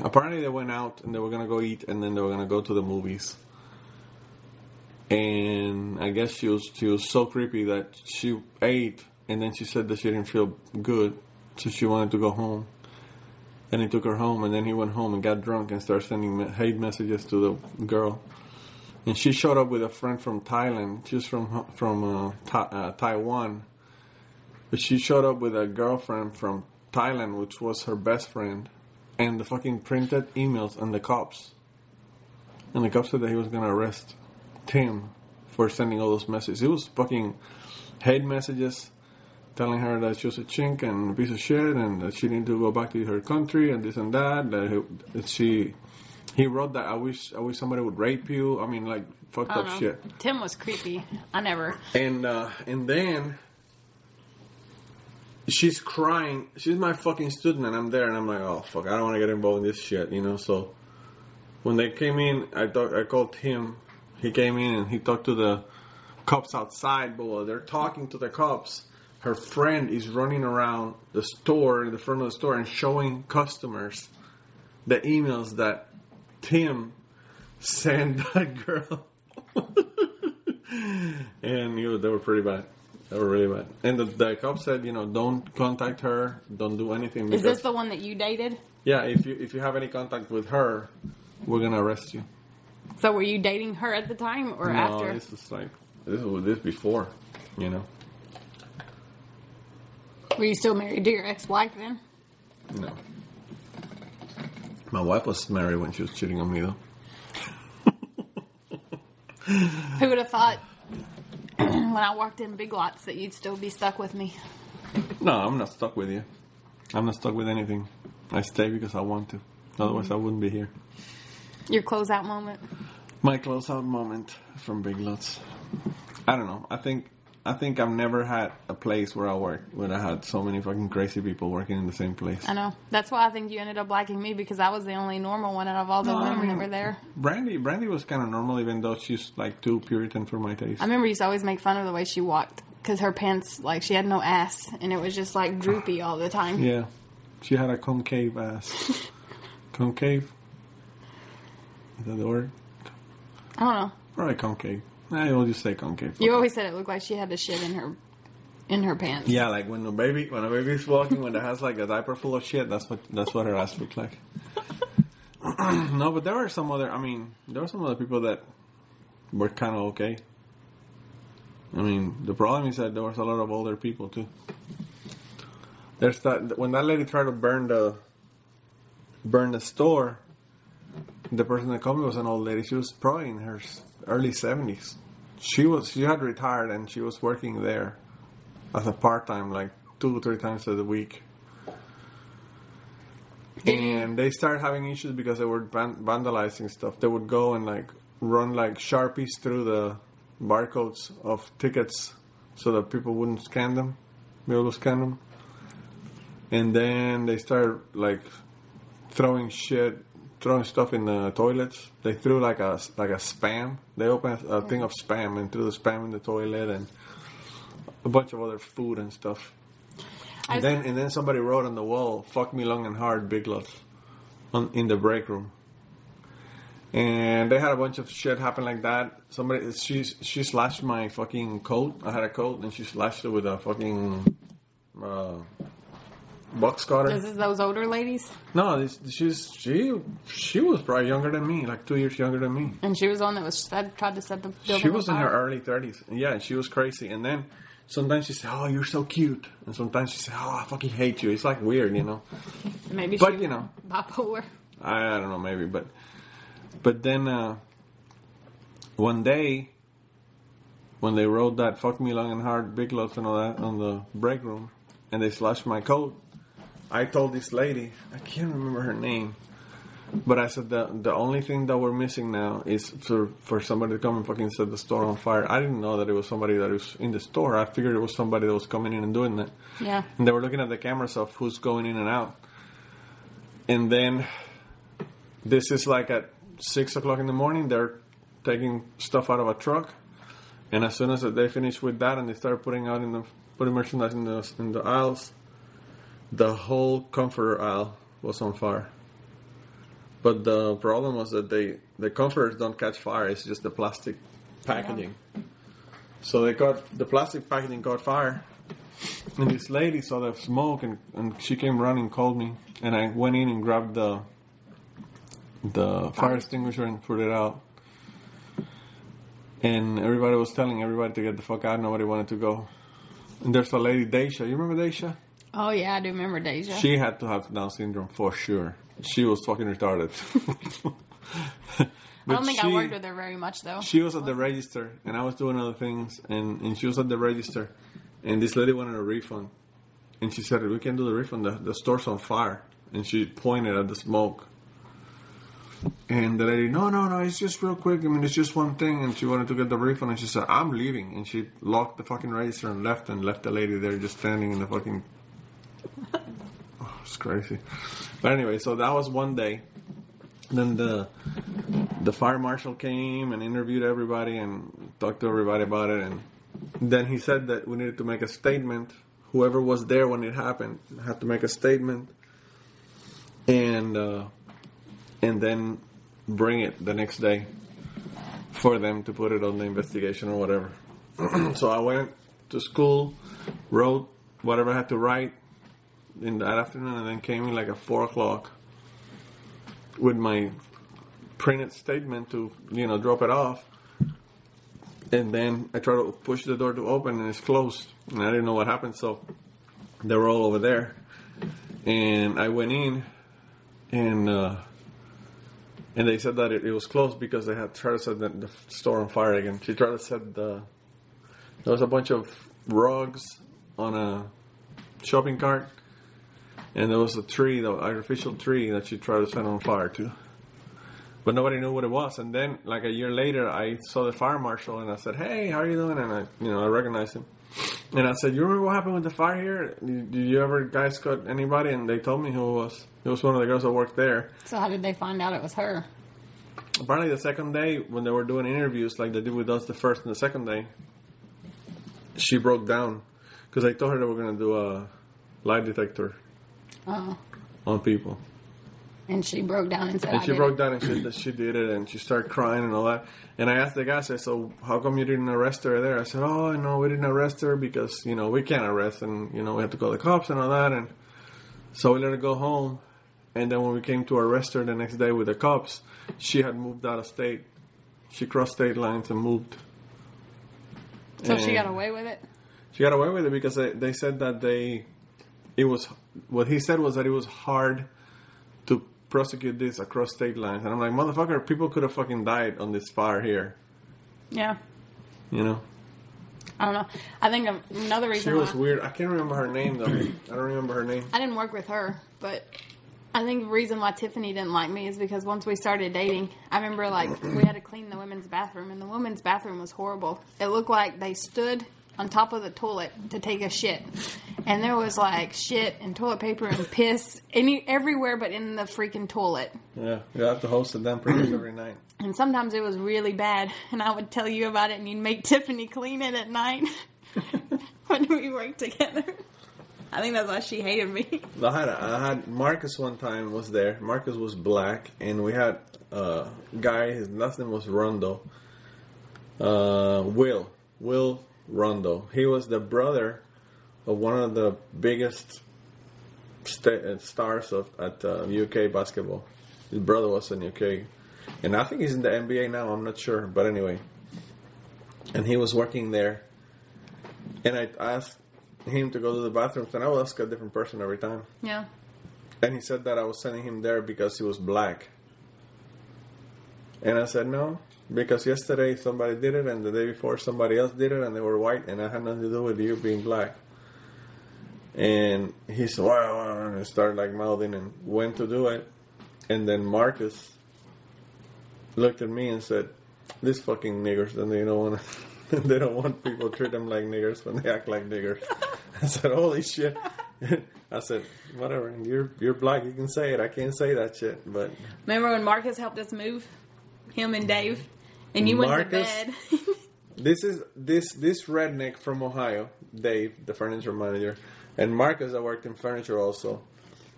apparently they went out and they were gonna go eat and then they were gonna go to the movies. And I guess she was she was so creepy that she ate and then she said that she didn't feel good, so she wanted to go home. And he took her home and then he went home and got drunk and started sending hate messages to the girl. And she showed up with a friend from Thailand. She's from from uh, Ta- uh, Taiwan. She showed up with a girlfriend from Thailand, which was her best friend, and the fucking printed emails and the cops. And the cops said that he was gonna arrest Tim for sending all those messages. It was fucking hate messages telling her that she was a chink and a piece of shit and that she needed to go back to her country and this and that. That, he, that she, he wrote that I wish I wish somebody would rape you. I mean, like fucked up know. shit. Tim was creepy. I never. And uh, and then she's crying. She's my fucking student, and I'm there, and I'm like, oh fuck, I don't want to get involved in this shit, you know. So when they came in, I thought I called him. He came in and he talked to the cops outside, but while they're talking to the cops, her friend is running around the store in the front of the store and showing customers the emails that Tim sent that girl. and you know, they were pretty bad. They really bad. And the, the cop said, you know, don't contact her, don't do anything. Is this the one that you dated? yeah, if you if you have any contact with her, we're gonna arrest you. So were you dating her at the time or no, after? this is like this was this before, you know. Were you still married to your ex-wife then? No. My wife was married when she was cheating on me, though. Who would have thought when I walked in Big Lots that you'd still be stuck with me? No, I'm not stuck with you. I'm not stuck with anything. I stay because I want to. Otherwise, I mm-hmm. wouldn't be here. Your closeout moment. My closeout moment from Big Lots. I don't know. I think I think I've never had a place where I worked where I had so many fucking crazy people working in the same place. I know. That's why I think you ended up liking me because I was the only normal one out of all the No, I women that were there. Brandy, Brandy was kind of normal, even though she's like too Puritan for my taste. I remember you used to always make fun of the way she walked because her pants, like, she had no ass and it was just like droopy all the time. Yeah, she had a concave ass. concave. Is that the word? I don't know. Probably concave. I will just say concave. You always said it looked like she had the shit in her in her pants. Yeah, like when a baby when a baby's walking when it has like a diaper full of shit, that's what that's what her ass looked like. no, but there were some other. I mean, there were some other people that were kind of okay. I mean, the problem is that there was a lot of older people too. There's that when that lady tried to burn the burn the store. The person that called me was an old lady. She was probably in her early seventies. She was she had retired and she was working there as a part time, like two or three times a week. And they started having issues because they were vandalizing stuff. They would go and like run like sharpies through the barcodes of tickets so that people wouldn't scan them, be able to scan them. And then they started like throwing shit, throwing stuff in the toilets. They threw like a like a spam. They opened a thing of spam and threw the spam in the toilet and a bunch of other food and stuff. And was- then and then somebody wrote on the wall, "Fuck me long and hard, Big Lots," on in the break room. And they had a bunch of shit happen like that. Somebody she she slashed my fucking coat. I had a coat and she slashed it with a fucking uh, box cutter. This is those older ladies, No, this, she's she she was probably younger than me, like two years younger than me. and she was the one that was that tried to set the She was in her early thirties. Yeah, she was crazy. And then sometimes she said, "Oh, you're so cute," and sometimes she said, "Oh, I fucking hate you." It's like weird, you know. Maybe But she you know, bipolar. I, I don't know, maybe, but but then uh, one day when they wrote that "fuck me long and hard" big lots and all that on the break room, and they slashed my coat, I told this lady, I can't remember her name, but I said the the only thing that we're missing now is for for somebody to come and fucking set the store on fire. I didn't know that it was somebody that was in the store. I figured it was somebody that was coming in and doing that. Yeah. And they were looking at the cameras of who's going in and out. And then this is like at six o'clock in the morning. They're taking stuff out of a truck, and as soon as they finish with that, and they start putting out in the putting merchandise in the in the aisles, the whole comforter aisle was on fire. But the problem was that they the comforters don't catch fire. It's just the plastic packaging. So they got the plastic packaging caught fire, and this lady saw the smoke and, and she came running, called me, and I went in and grabbed the the fire extinguisher and put it out. And everybody was telling everybody to get the fuck out. Nobody wanted to go. And there's a lady, Daisha. You remember Daisha? Oh yeah, I do remember Deja. She had to have Down syndrome for sure. She was fucking retarded. I don't think I worked with her very much though. she was at the register and I was doing other things and, and she was at the register and this lady wanted a refund and she said we can do the refund the, the store's on fire and she pointed at the smoke and the lady no no no it's just real quick I mean it's just one thing and she wanted to get the refund and she said I'm leaving and she locked the fucking register and left and left the lady there just standing in the fucking oh, it's crazy. But anyway so that was one day. Then the the fire marshal came and interviewed everybody and talked to everybody about it. And then he said that we needed to make a statement. Whoever was there when it happened had to make a statement. And uh, and then bring it the next day for them to put it on the investigation or whatever. so I went to school, wrote whatever I had to write in that afternoon, and then came in like at four o'clock with my printed statement to you know drop it off. And then I tried to push the door to open, and it's closed, and I didn't know what happened. So they were all over there, and I went in, and uh, and they said that it, it was closed because they had tried to set the, the store on fire again. She tried to set the there was a bunch of rugs on a shopping cart, and there was a tree, the artificial tree that she tried to set on fire too. But nobody knew what it was. And then, like a year later, I saw the fire marshal, and I said, "Hey, how are you doing?" And I, you know, I recognized him. And I said, "You remember what happened with the fire here? Did did you ever guys got anybody?" And they told me who it was. It was one of the girls that worked there. So how did they find out it was her? Apparently, the second day when they were doing interviews, like they did with us the first and the second day, she broke down because I told her they were going to do a lie detector Oh, on people. and she broke down and said, And I she did broke it. down and said that she did it, and she started crying and all that. And I asked the guy, I said, "So how come you didn't arrest her there?" I said, "Oh, no, we didn't arrest her because you know we can't arrest, and you know we have to call the cops and all that." And so we let her go home. And then when we came to arrest her the next day with the cops, she had moved out of state. She crossed state lines and moved. So she got away with it. She got away with it because they, they said that they, it was what he said was that it was hard to prosecute this across state lines, and I'm like, motherfucker, people could have fucking died on this fire here, Yeah. you know. I don't know. I think another reason She was why weird. I can't remember her name though. I don't remember her name. I didn't work with her, but I think the reason why Tiffany didn't like me is because once we started dating, I remember like we had to clean the women's bathroom, and the women's bathroom was horrible. It looked like they stood on top of the toilet to take a shit, and there was like shit and toilet paper and piss any everywhere but in the freaking toilet. Yeah, you have to host a produce every night. And sometimes it was really bad, and I would tell you about it, and you'd make Tiffany clean it at night when we worked together. I think that's why she hated me. I had I had Marcus one time was there. Marcus was black, and we had a guy. His last name was Rondo. Uh, Will Will Rondo. He was the brother of one of the biggest sta- uh, stars of at uh, UK basketball. His brother was in UK, and I think he's in the NBA now. I'm not sure, but anyway. And he was working there, and I asked him to go to the bathrooms, and I would ask a different person every time. Yeah. And he said that I was sending him there because he was black. And I said, no, because yesterday somebody did it, and the day before somebody else did it, and they were white, and I had nothing to do with you being black. And he said, wow, wow," and started like mouthing and went to do it. And then Marcus looked at me and said, these fucking niggers, and they don't want to, they don't want people treat them like niggers when they act like niggers. I said, holy shit. I said, whatever, you're, you're black, you can say it. I can't say that shit, but Remember when Marcus helped us move? Him and Dave? And you went Marcus? to bed. This is this this redneck from Ohio, Dave, the furniture manager, and Marcus that worked in furniture also.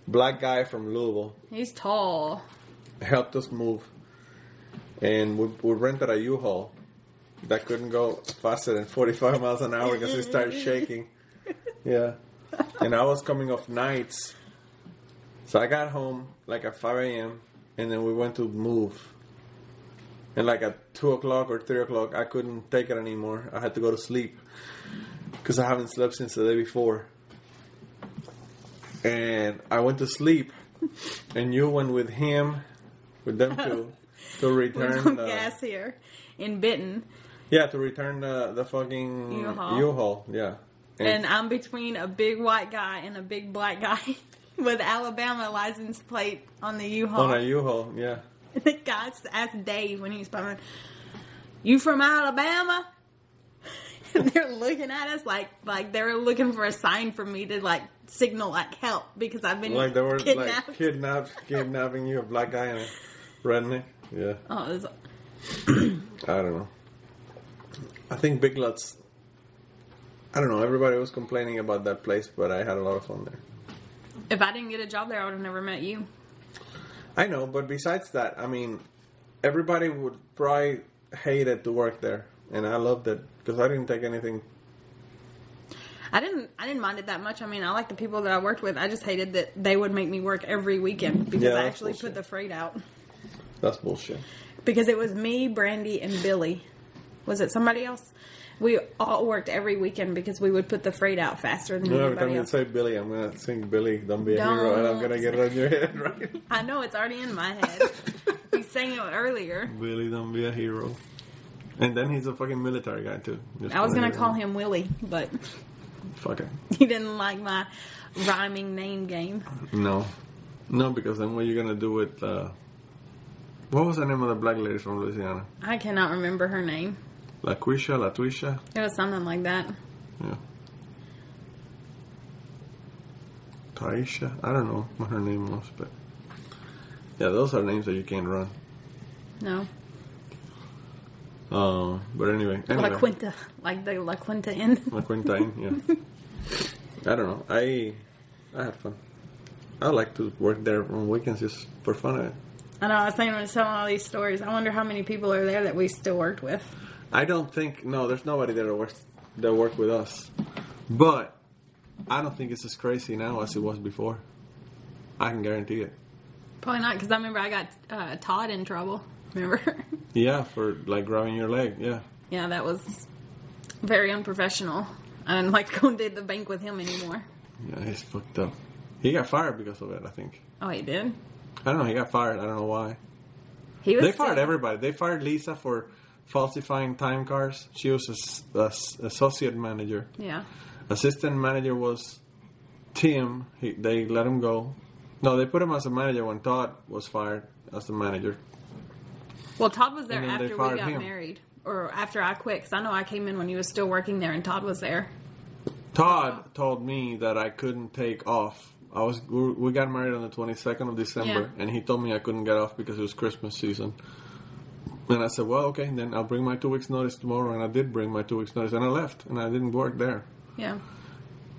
Black guy from Louisville He's tall. helped us move, and we, we rented a U-Haul that couldn't go faster than 45 miles an hour because it started shaking. Yeah, and I was coming off nights, so I got home like at 5 a.m. and then we went to move. And like at two o'clock or three o'clock, I couldn't take it anymore. I had to go to sleep because I haven't slept since the day before. And I went to sleep, and you went with him, with them two, to return the gas here in Benton. yeah to return the the fucking U-Haul. U-Haul yeah. And I'm between a big white guy and a big black guy with Alabama license plate on the U-Haul. on a U-Haul, yeah. The guy asked Dave when he was "You from Alabama?" and they're looking at us like like they were looking for a sign for me to like signal like help because I've been Like they were kidnapped. like kidnapped, kidnapping you, a black guy and a redneck. Yeah. oh, was, I don't know. I think Big Lots I don't know. Everybody was complaining about that place, but I had a lot of fun there. If I didn't get a job there, I would have never met you. I know, but besides that, I mean, everybody would probably hate it to work there, and I loved it because I didn't take anything. I didn't. I didn't mind it that much. I mean, I like the people that I worked with. I just hated that they would make me work every weekend because Yeah, I actually bullshit. put the freight out. That's bullshit. Because it was me, Brandy, and Billy. Was it somebody else? We all worked every weekend because we would put the freight out faster than You know, every anybody time you else. say Billy, I'm gonna sing Billy, "Don't Be a Hero," and I'm gonna get it on your head, right? I know it's already in my head. we sang it earlier. Billy, don't be a hero. And then he's a fucking military guy too. Just I was gonna call him Willie, but Fuck it. he didn't like my rhyming name game. No, no, because then what are you gonna do with? Uh, what was the name of the black lady from Louisiana? I cannot remember her name. LaQuisha, LaTuisha. It was something like that. Yeah. Taisha. I don't know what her name was, but yeah, those are names that you can't run. No, Uh, but anyway, anyway. La Quinta, like the La Quinta Inn. La Quintain, yeah. I don't know. I I had fun. I like to work there on weekends just for fun. I know. I was when I was telling all these stories. I wonder how many people are there that we still worked with. I don't think no, there's nobody there that works that work with us. But I don't think it's as crazy now as it was before. I can guarantee it. Probably not because I remember I got uh, Todd in trouble. Remember? Yeah, for like grabbing your leg. Yeah. yeah, that was very unprofessional. I didn't like to go to the bank with him anymore. Yeah, he's fucked up. He got fired because of it, I think. Oh, he did. I don't know, he got fired. I don't know why. He was. They fired sick. everybody. They fired Lisa for falsifying time cards. She was a s- a s- associate manager. Yeah. Assistant manager was Tim. He, they let him go. No, they put him as a manager when Todd was fired as the manager. Well, Todd was there And then they after we got him. married, or after I quit. Because I know I came in when he was still working there, and Todd was there. Todd told me that I couldn't take off. I was we we got married on the 22nd of December, Yeah. and he told me I couldn't get off because it was Christmas season. And I said, well, okay, then I'll bring my two weeks notice tomorrow. And I did bring my two weeks notice, and I left, and I didn't work there. Yeah.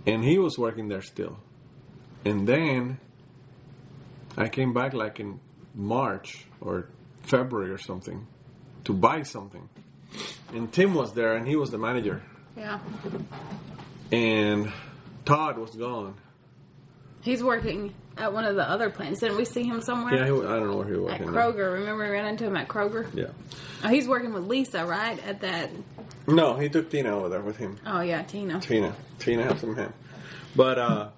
and he was working there still. And then I came back like in March or February or something to buy something. And Tim was there and he was the manager. Yeah. And Todd was gone. He's working at one of the other plants. Didn't we see him somewhere? Yeah, he, I don't know where he was At now. Kroger. Remember we ran into him at Kroger? Yeah. Oh, he's working with Lisa, right? At that. No, he took Tina over there with him. Oh yeah, Tina. Tina. Tina had some him. But uh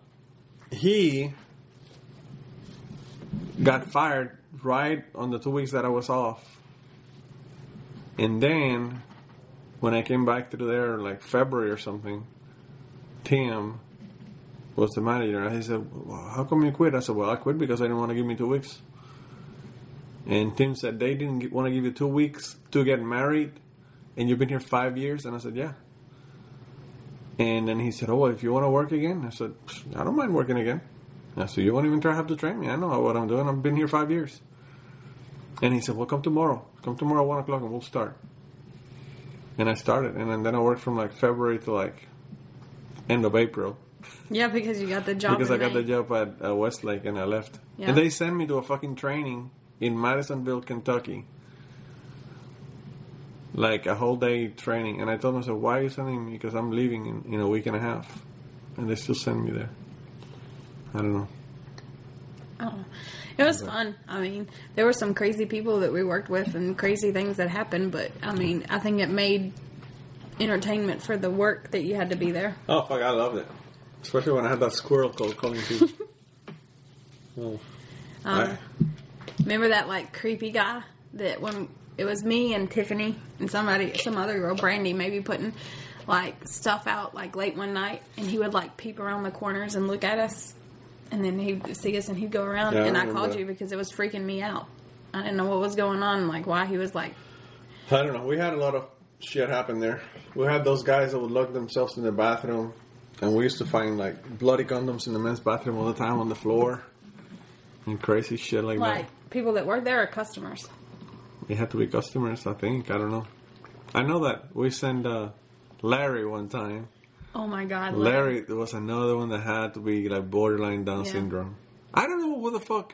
he got fired right on the two weeks that I was off. And then when I came back to there like February or something, Tim was the manager and he said, well, how come you quit? I said, Well I quit because I didn't want to give me two weeks. And Tim said they didn't want to give you two weeks to get married and you've been here five years and I said, Yeah. And then he said, "Oh, well, if you want to work again," I said, "I don't mind working again." I said, "You won't even try to have to train me. I know what I'm doing. I've been here five years." And he said, "Well, come tomorrow. Come tomorrow at one o'clock, and we'll start." And I started, and then I worked from like February to like end of April Yeah, because you got the job. because I got the job at uh, Westlake, and I left. Yeah. And they sent me to a fucking training in Madisonville, Kentucky. Like a whole day training, and I told them, I "Why are you sending me? Because I'm leaving in, in a week and a half." And they still send me there. I don't know. Oh, it was fun. I mean, there were some crazy people that we worked with and crazy things that happened, but I mean, I think it made entertainment for the work that you had to be there. Oh fuck, I loved it. Especially when I had that squirrel call calling to. oh. Um, I- Remember that like creepy guy that when it was me and Tiffany and somebody, some other girl, Brandy, maybe putting like stuff out like late one night, and he would like peep around the corners and look at us, and then he'd see us and he'd go around, Yeah, and I remember called that. you because it was freaking me out. I didn't know what was going on, like why he was like, I don't know. We had a lot of shit happen there. We had those guys that would lock themselves in the bathroom, and we used to find like bloody condoms in the men's bathroom all the time on the floor, and crazy shit like, like people that work there are customers. that. It had to be customers, I think. I don't know. I know that we sent uh, Larry one time. Oh my God, Larry there was another one that had to be like borderline Down Yeah. syndrome. I don't know what the fuck.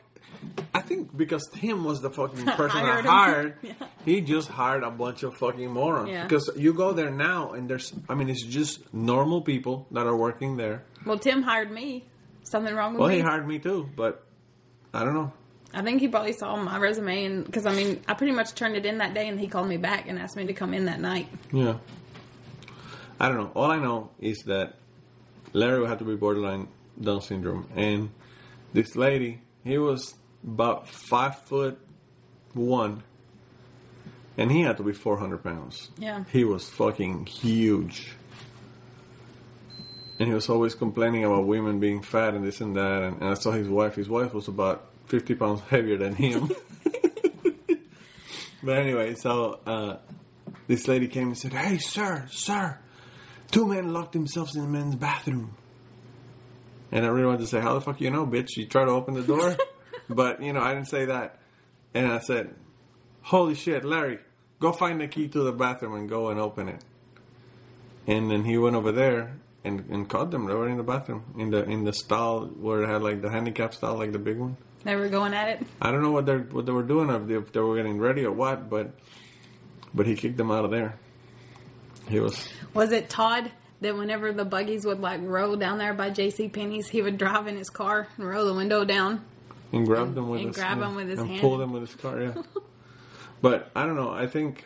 I think because Tim was the fucking person Hired that hired, Yeah. he just hired a bunch of fucking morons. Yeah. Because you go there now and there's, I mean, it's just normal people that are working there. Well, Tim hired me. Something wrong with Well, me? he hired me too, but I don't know. I think he probably saw my resume, and because I mean, I pretty much turned it in that day, and he called me back and asked me to come in that night. Yeah. I don't know. All I know is that Larry had to be borderline Down syndrome, and this lady, he was about five foot one, and he had to be four hundred pounds. Yeah. He was fucking huge. And he was always complaining about women being fat and this and that. And, and I saw his wife. His wife was about 50 pounds heavier than him. but anyway, so uh, this lady came and said, Hey, sir, sir, two men locked themselves in the men's bathroom. And I really wanted to say, How the fuck you know, bitch? You try to open the door? but, you know, I didn't say that. And I said, Holy shit, Larry, go find the key to the bathroom and go and open it. And then he went over there and, and caught them. They were in the bathroom, in the in the stall where it had like the handicap stall, like the big one. They were going at it. I don't know what they what they were doing, if they, if they were getting ready or what, but but he kicked them out of there. He was Was it Todd that whenever the buggies would like roll down there by J.C. Penney's, he would drive in his car and roll the window down? And grabbed them with and his grab yeah, him with his and hand. pulled them with his car. Yeah, but I don't know. I think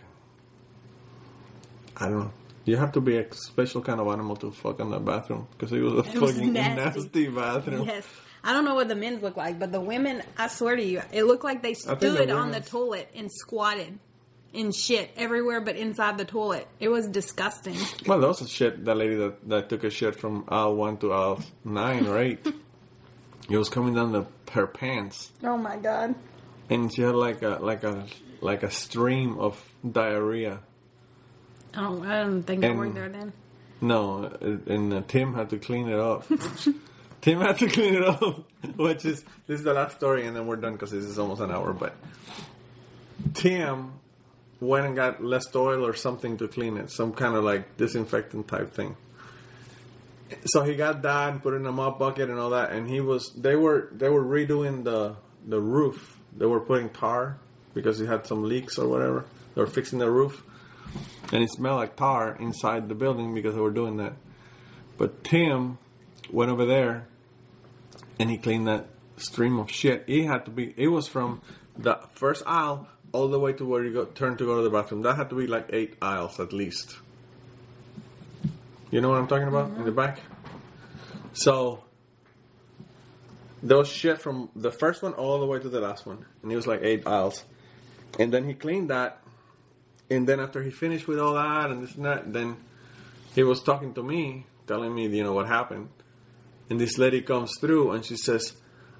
I don't know. You have to be a special kind of animal to fuck in that bathroom because it was a It was fucking nasty. nasty, bathroom. Yes. I don't know what the men's look like, but the women, I swear to you, it looked like they think the stood on the toilet and squatted in shit everywhere but inside the toilet. It was disgusting. Well, that was a shit. That lady that, that took a shit from aisle one to aisle nine or eight. it was coming down the her pants, Oh my god. and she had like a like a like a stream of diarrhea. I don't, I don't think I And- worked there then. No, and uh, Tim had to clean it up. Tim had to clean it up, which is this is the last story, and then we're done because this is almost an hour. But Tim went and got Lysol or something to clean it, some kind of like disinfectant type thing. So he got that and put it in a mop bucket and all that, and he was they were they were redoing the the roof. They were putting tar because he had some leaks or whatever. They were fixing the roof and it smelled like tar inside the building because they were doing that. But Tim went over there and he cleaned that stream of shit. He had to be. It was from the first aisle all the way to where you go turn to go to the bathroom. That had to be like eight aisles at least. You know what I'm talking about in the back. So those shit from the first one all the way to the last one, and it was like eight aisles. And then he cleaned that and then after he finished with all that and this and that, then he was talking to me, telling me, you know, what happened. And this lady comes through and she says,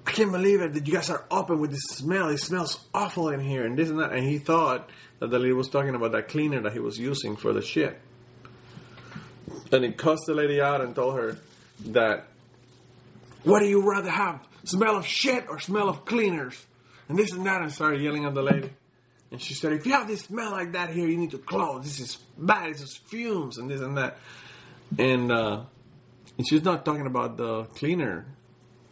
I can't believe it that you guys are open with this smell. It smells awful in here and this and that. And he thought that the lady was talking about that cleaner that he was using for the shit. And he cussed the lady out and told her that, what do you rather have? Smell of shit or smell of cleaners? And this and that. And started yelling at the lady. And she said, if you have this smell like that here, you need to close. This is bad. This is fumes and this and that. And uh, and she's not talking about the cleaner,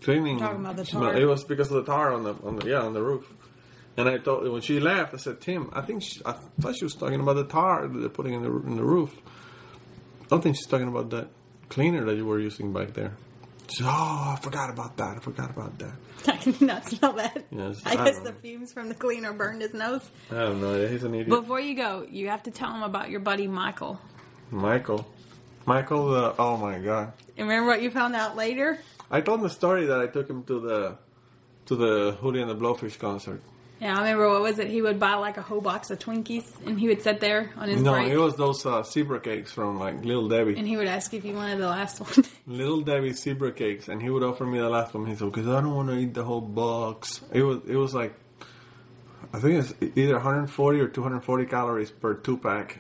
cleaning. Talking about the tar. It was because of the tar on the on the yeah on the roof. And I thought when she left, I said, Tim, I think she, I thought she was talking about the tar that they're putting in the in the roof. I don't think she's talking about that cleaner that you were using back there. She said, oh, I forgot about that. I forgot about that. I did not smell that. Yes, I I guess the know. fumes from the cleaner burned his nose. I don't know. He's an idiot. Before you go, you have to tell him about your buddy Michael. Michael. Michael, uh, oh my god. And remember what you found out later? I told him the story that I took him to the to the Hootie and the Blowfish concert. Yeah, I remember what was it? He would buy like a whole box of Twinkies and he would sit there on his No, break it was those uh, zebra cakes from like Little Debbie. and he would ask if you wanted the last one. Little Debbie zebra cakes, and he would offer me the last one. He said, "Because I don't want to eat the whole box." It was it was like I think it's either 140 or 240 calories per two pack,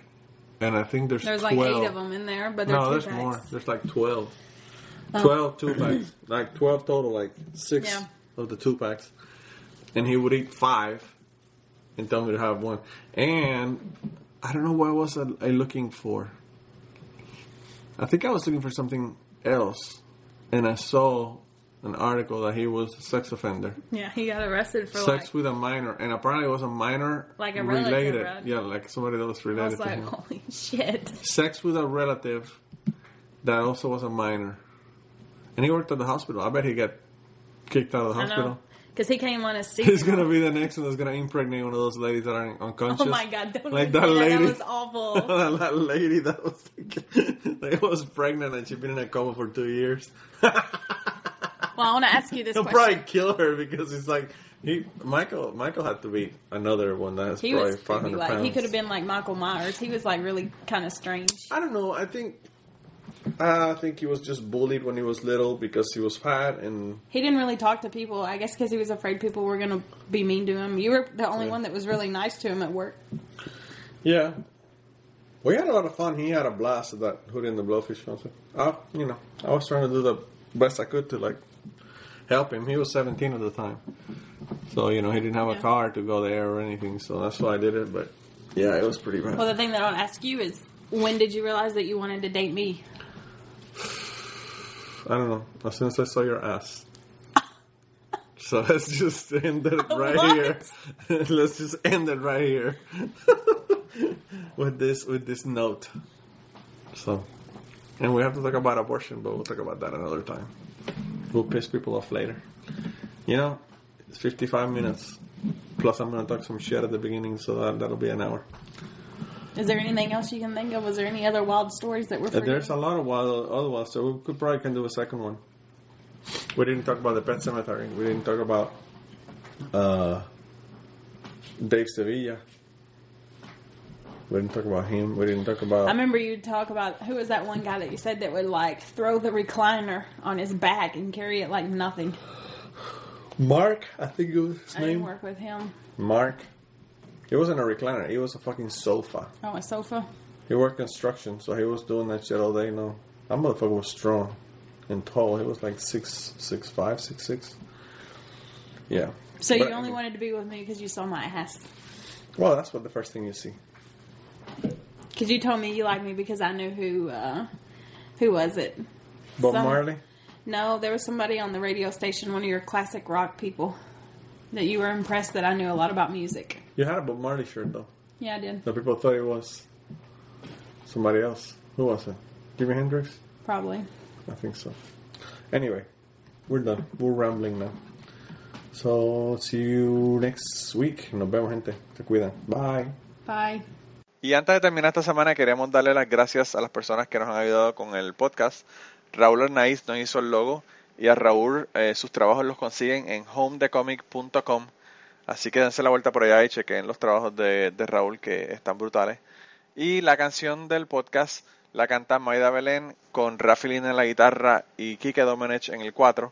and I think there's There's 12. like eight of them in there, but No, there's packs. more. There's like 12. 12 two packs. Like 12 total, like six Yeah. of the two packs. And he would eat five and tell me to have one. And I don't know what was I, I looking for. I think I was looking for something else, and I saw an article that he was a sex offender. Yeah, he got arrested for sex like. with a minor, and apparently it was a minor Like a relative, related. right? Yeah, like somebody that was related. I was to like, holy shit. Sex with a relative that also was a minor, and he worked at the hospital. I bet he got kicked out of the hospital. Because he came on a seat. He's gonna be the next one that's gonna impregnate one of those ladies that are unconscious. Oh my god, don't Like that lady. That was awful. that lady that was that was pregnant and she'd been in a coma for two years. Well, I want to ask you this He'll question. probably kill her because he's like he Michael Michael had to be another one that has He probably five hundred Like pounds. he could have been like Michael Myers. He was like really kind of strange. I don't know. I think I think he was just bullied when he was little because he was fat and He didn't really talk to people. I guess because he was afraid people were going to be mean to him. You were the only Yeah. one that was really nice to him at work. yeah. We had a lot of fun. He had a blast at that Hootie and the Blowfish concert. I, you know, I was trying to do the best I could to like help him. He was 17 at the time, so you know he didn't have a car to go there or anything. So that's why I did it. But yeah, it was pretty bad. Well, the thing that I'll ask you is, when did you realize that you wanted to date me? I don't know. As soon as I saw your ass. So let's just end it right What? here. let's just end it right here with this with this note. So, and we have to talk about abortion, but we'll talk about that another time. We'll piss people off later. You know, it's 55 minutes. Plus, I'm gonna talk some shit at the beginning, so that that'll be an hour. Is there anything else you can think of? Was there any other wild stories that were? Uh, There's a lot of wild other ones, so we could probably can do a second one. We didn't talk about the pet cemetery. We didn't talk about uh, Dave Sevilla. We didn't talk about him. We didn't talk about. I remember you talk about who was that one guy that you said that would like throw the recliner on his back and carry it like nothing. Mark, I think it was his I didn't name. work with him. Mark. It wasn't a recliner. It was a fucking sofa. Oh, a sofa. He worked construction, so he was doing that shit all day. No, that motherfucker was strong and tall. He was like six, six five, six six. Yeah. So But- you only wanted to be with me because you saw my ass. Well, that's what the first thing you see. Because you told me you liked me because I knew who. uh Who was it? Bob Some- Marley. No, there was somebody on the radio station, one of your classic rock people, that you were impressed that I knew a lot about music. You had a Bob Marley shirt though. Yeah, I did. The people thought it was somebody else. Who was it? Jimi Hendrix? Probably. I think so. Anyway, we're done. We're rambling now. So see you next week. Nos vemos, gente. Se cuidan. Bye. Bye. Y antes de terminar esta semana, queremos darle las gracias a las personas que nos han ayudado con el podcast. Raúl Arnaiz nos hizo el logo y a Raúl eh, sus trabajos los consiguen en homedecomic.com. Así que dense la vuelta por allá y chequen los trabajos de, de Raúl que están brutales. Y la canción del podcast la canta Maida Belén con Rafi Lina en la guitarra y Kike Domenech en el 4.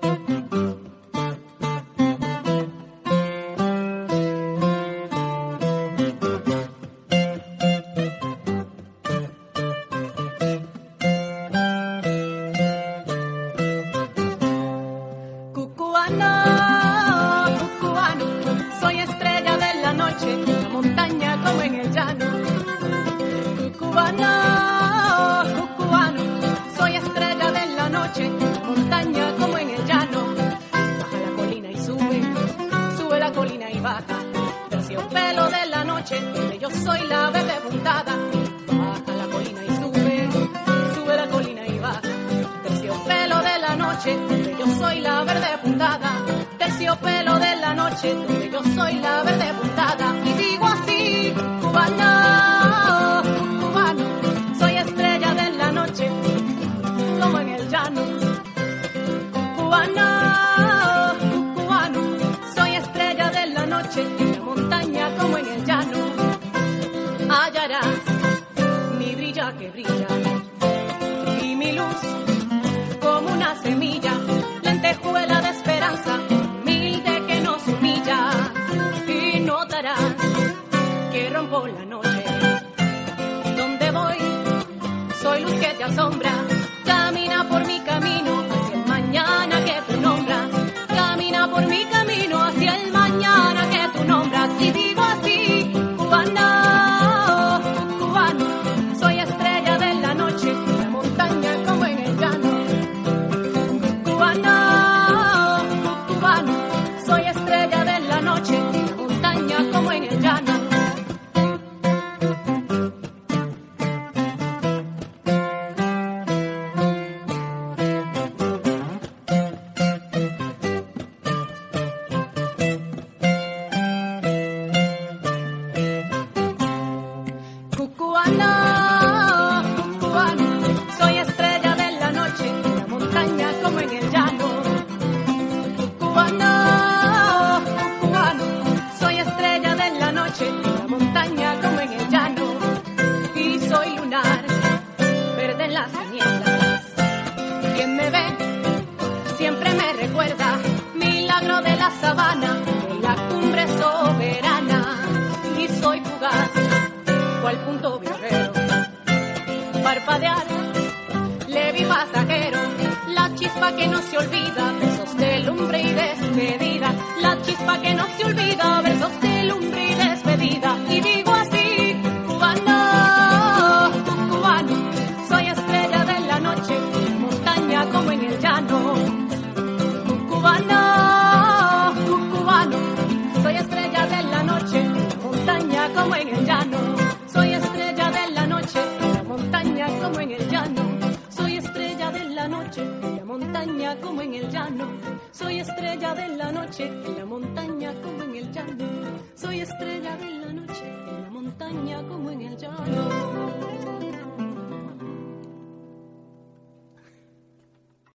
la noche. Donde voy, soy luz que te asombra, camina por mi casa.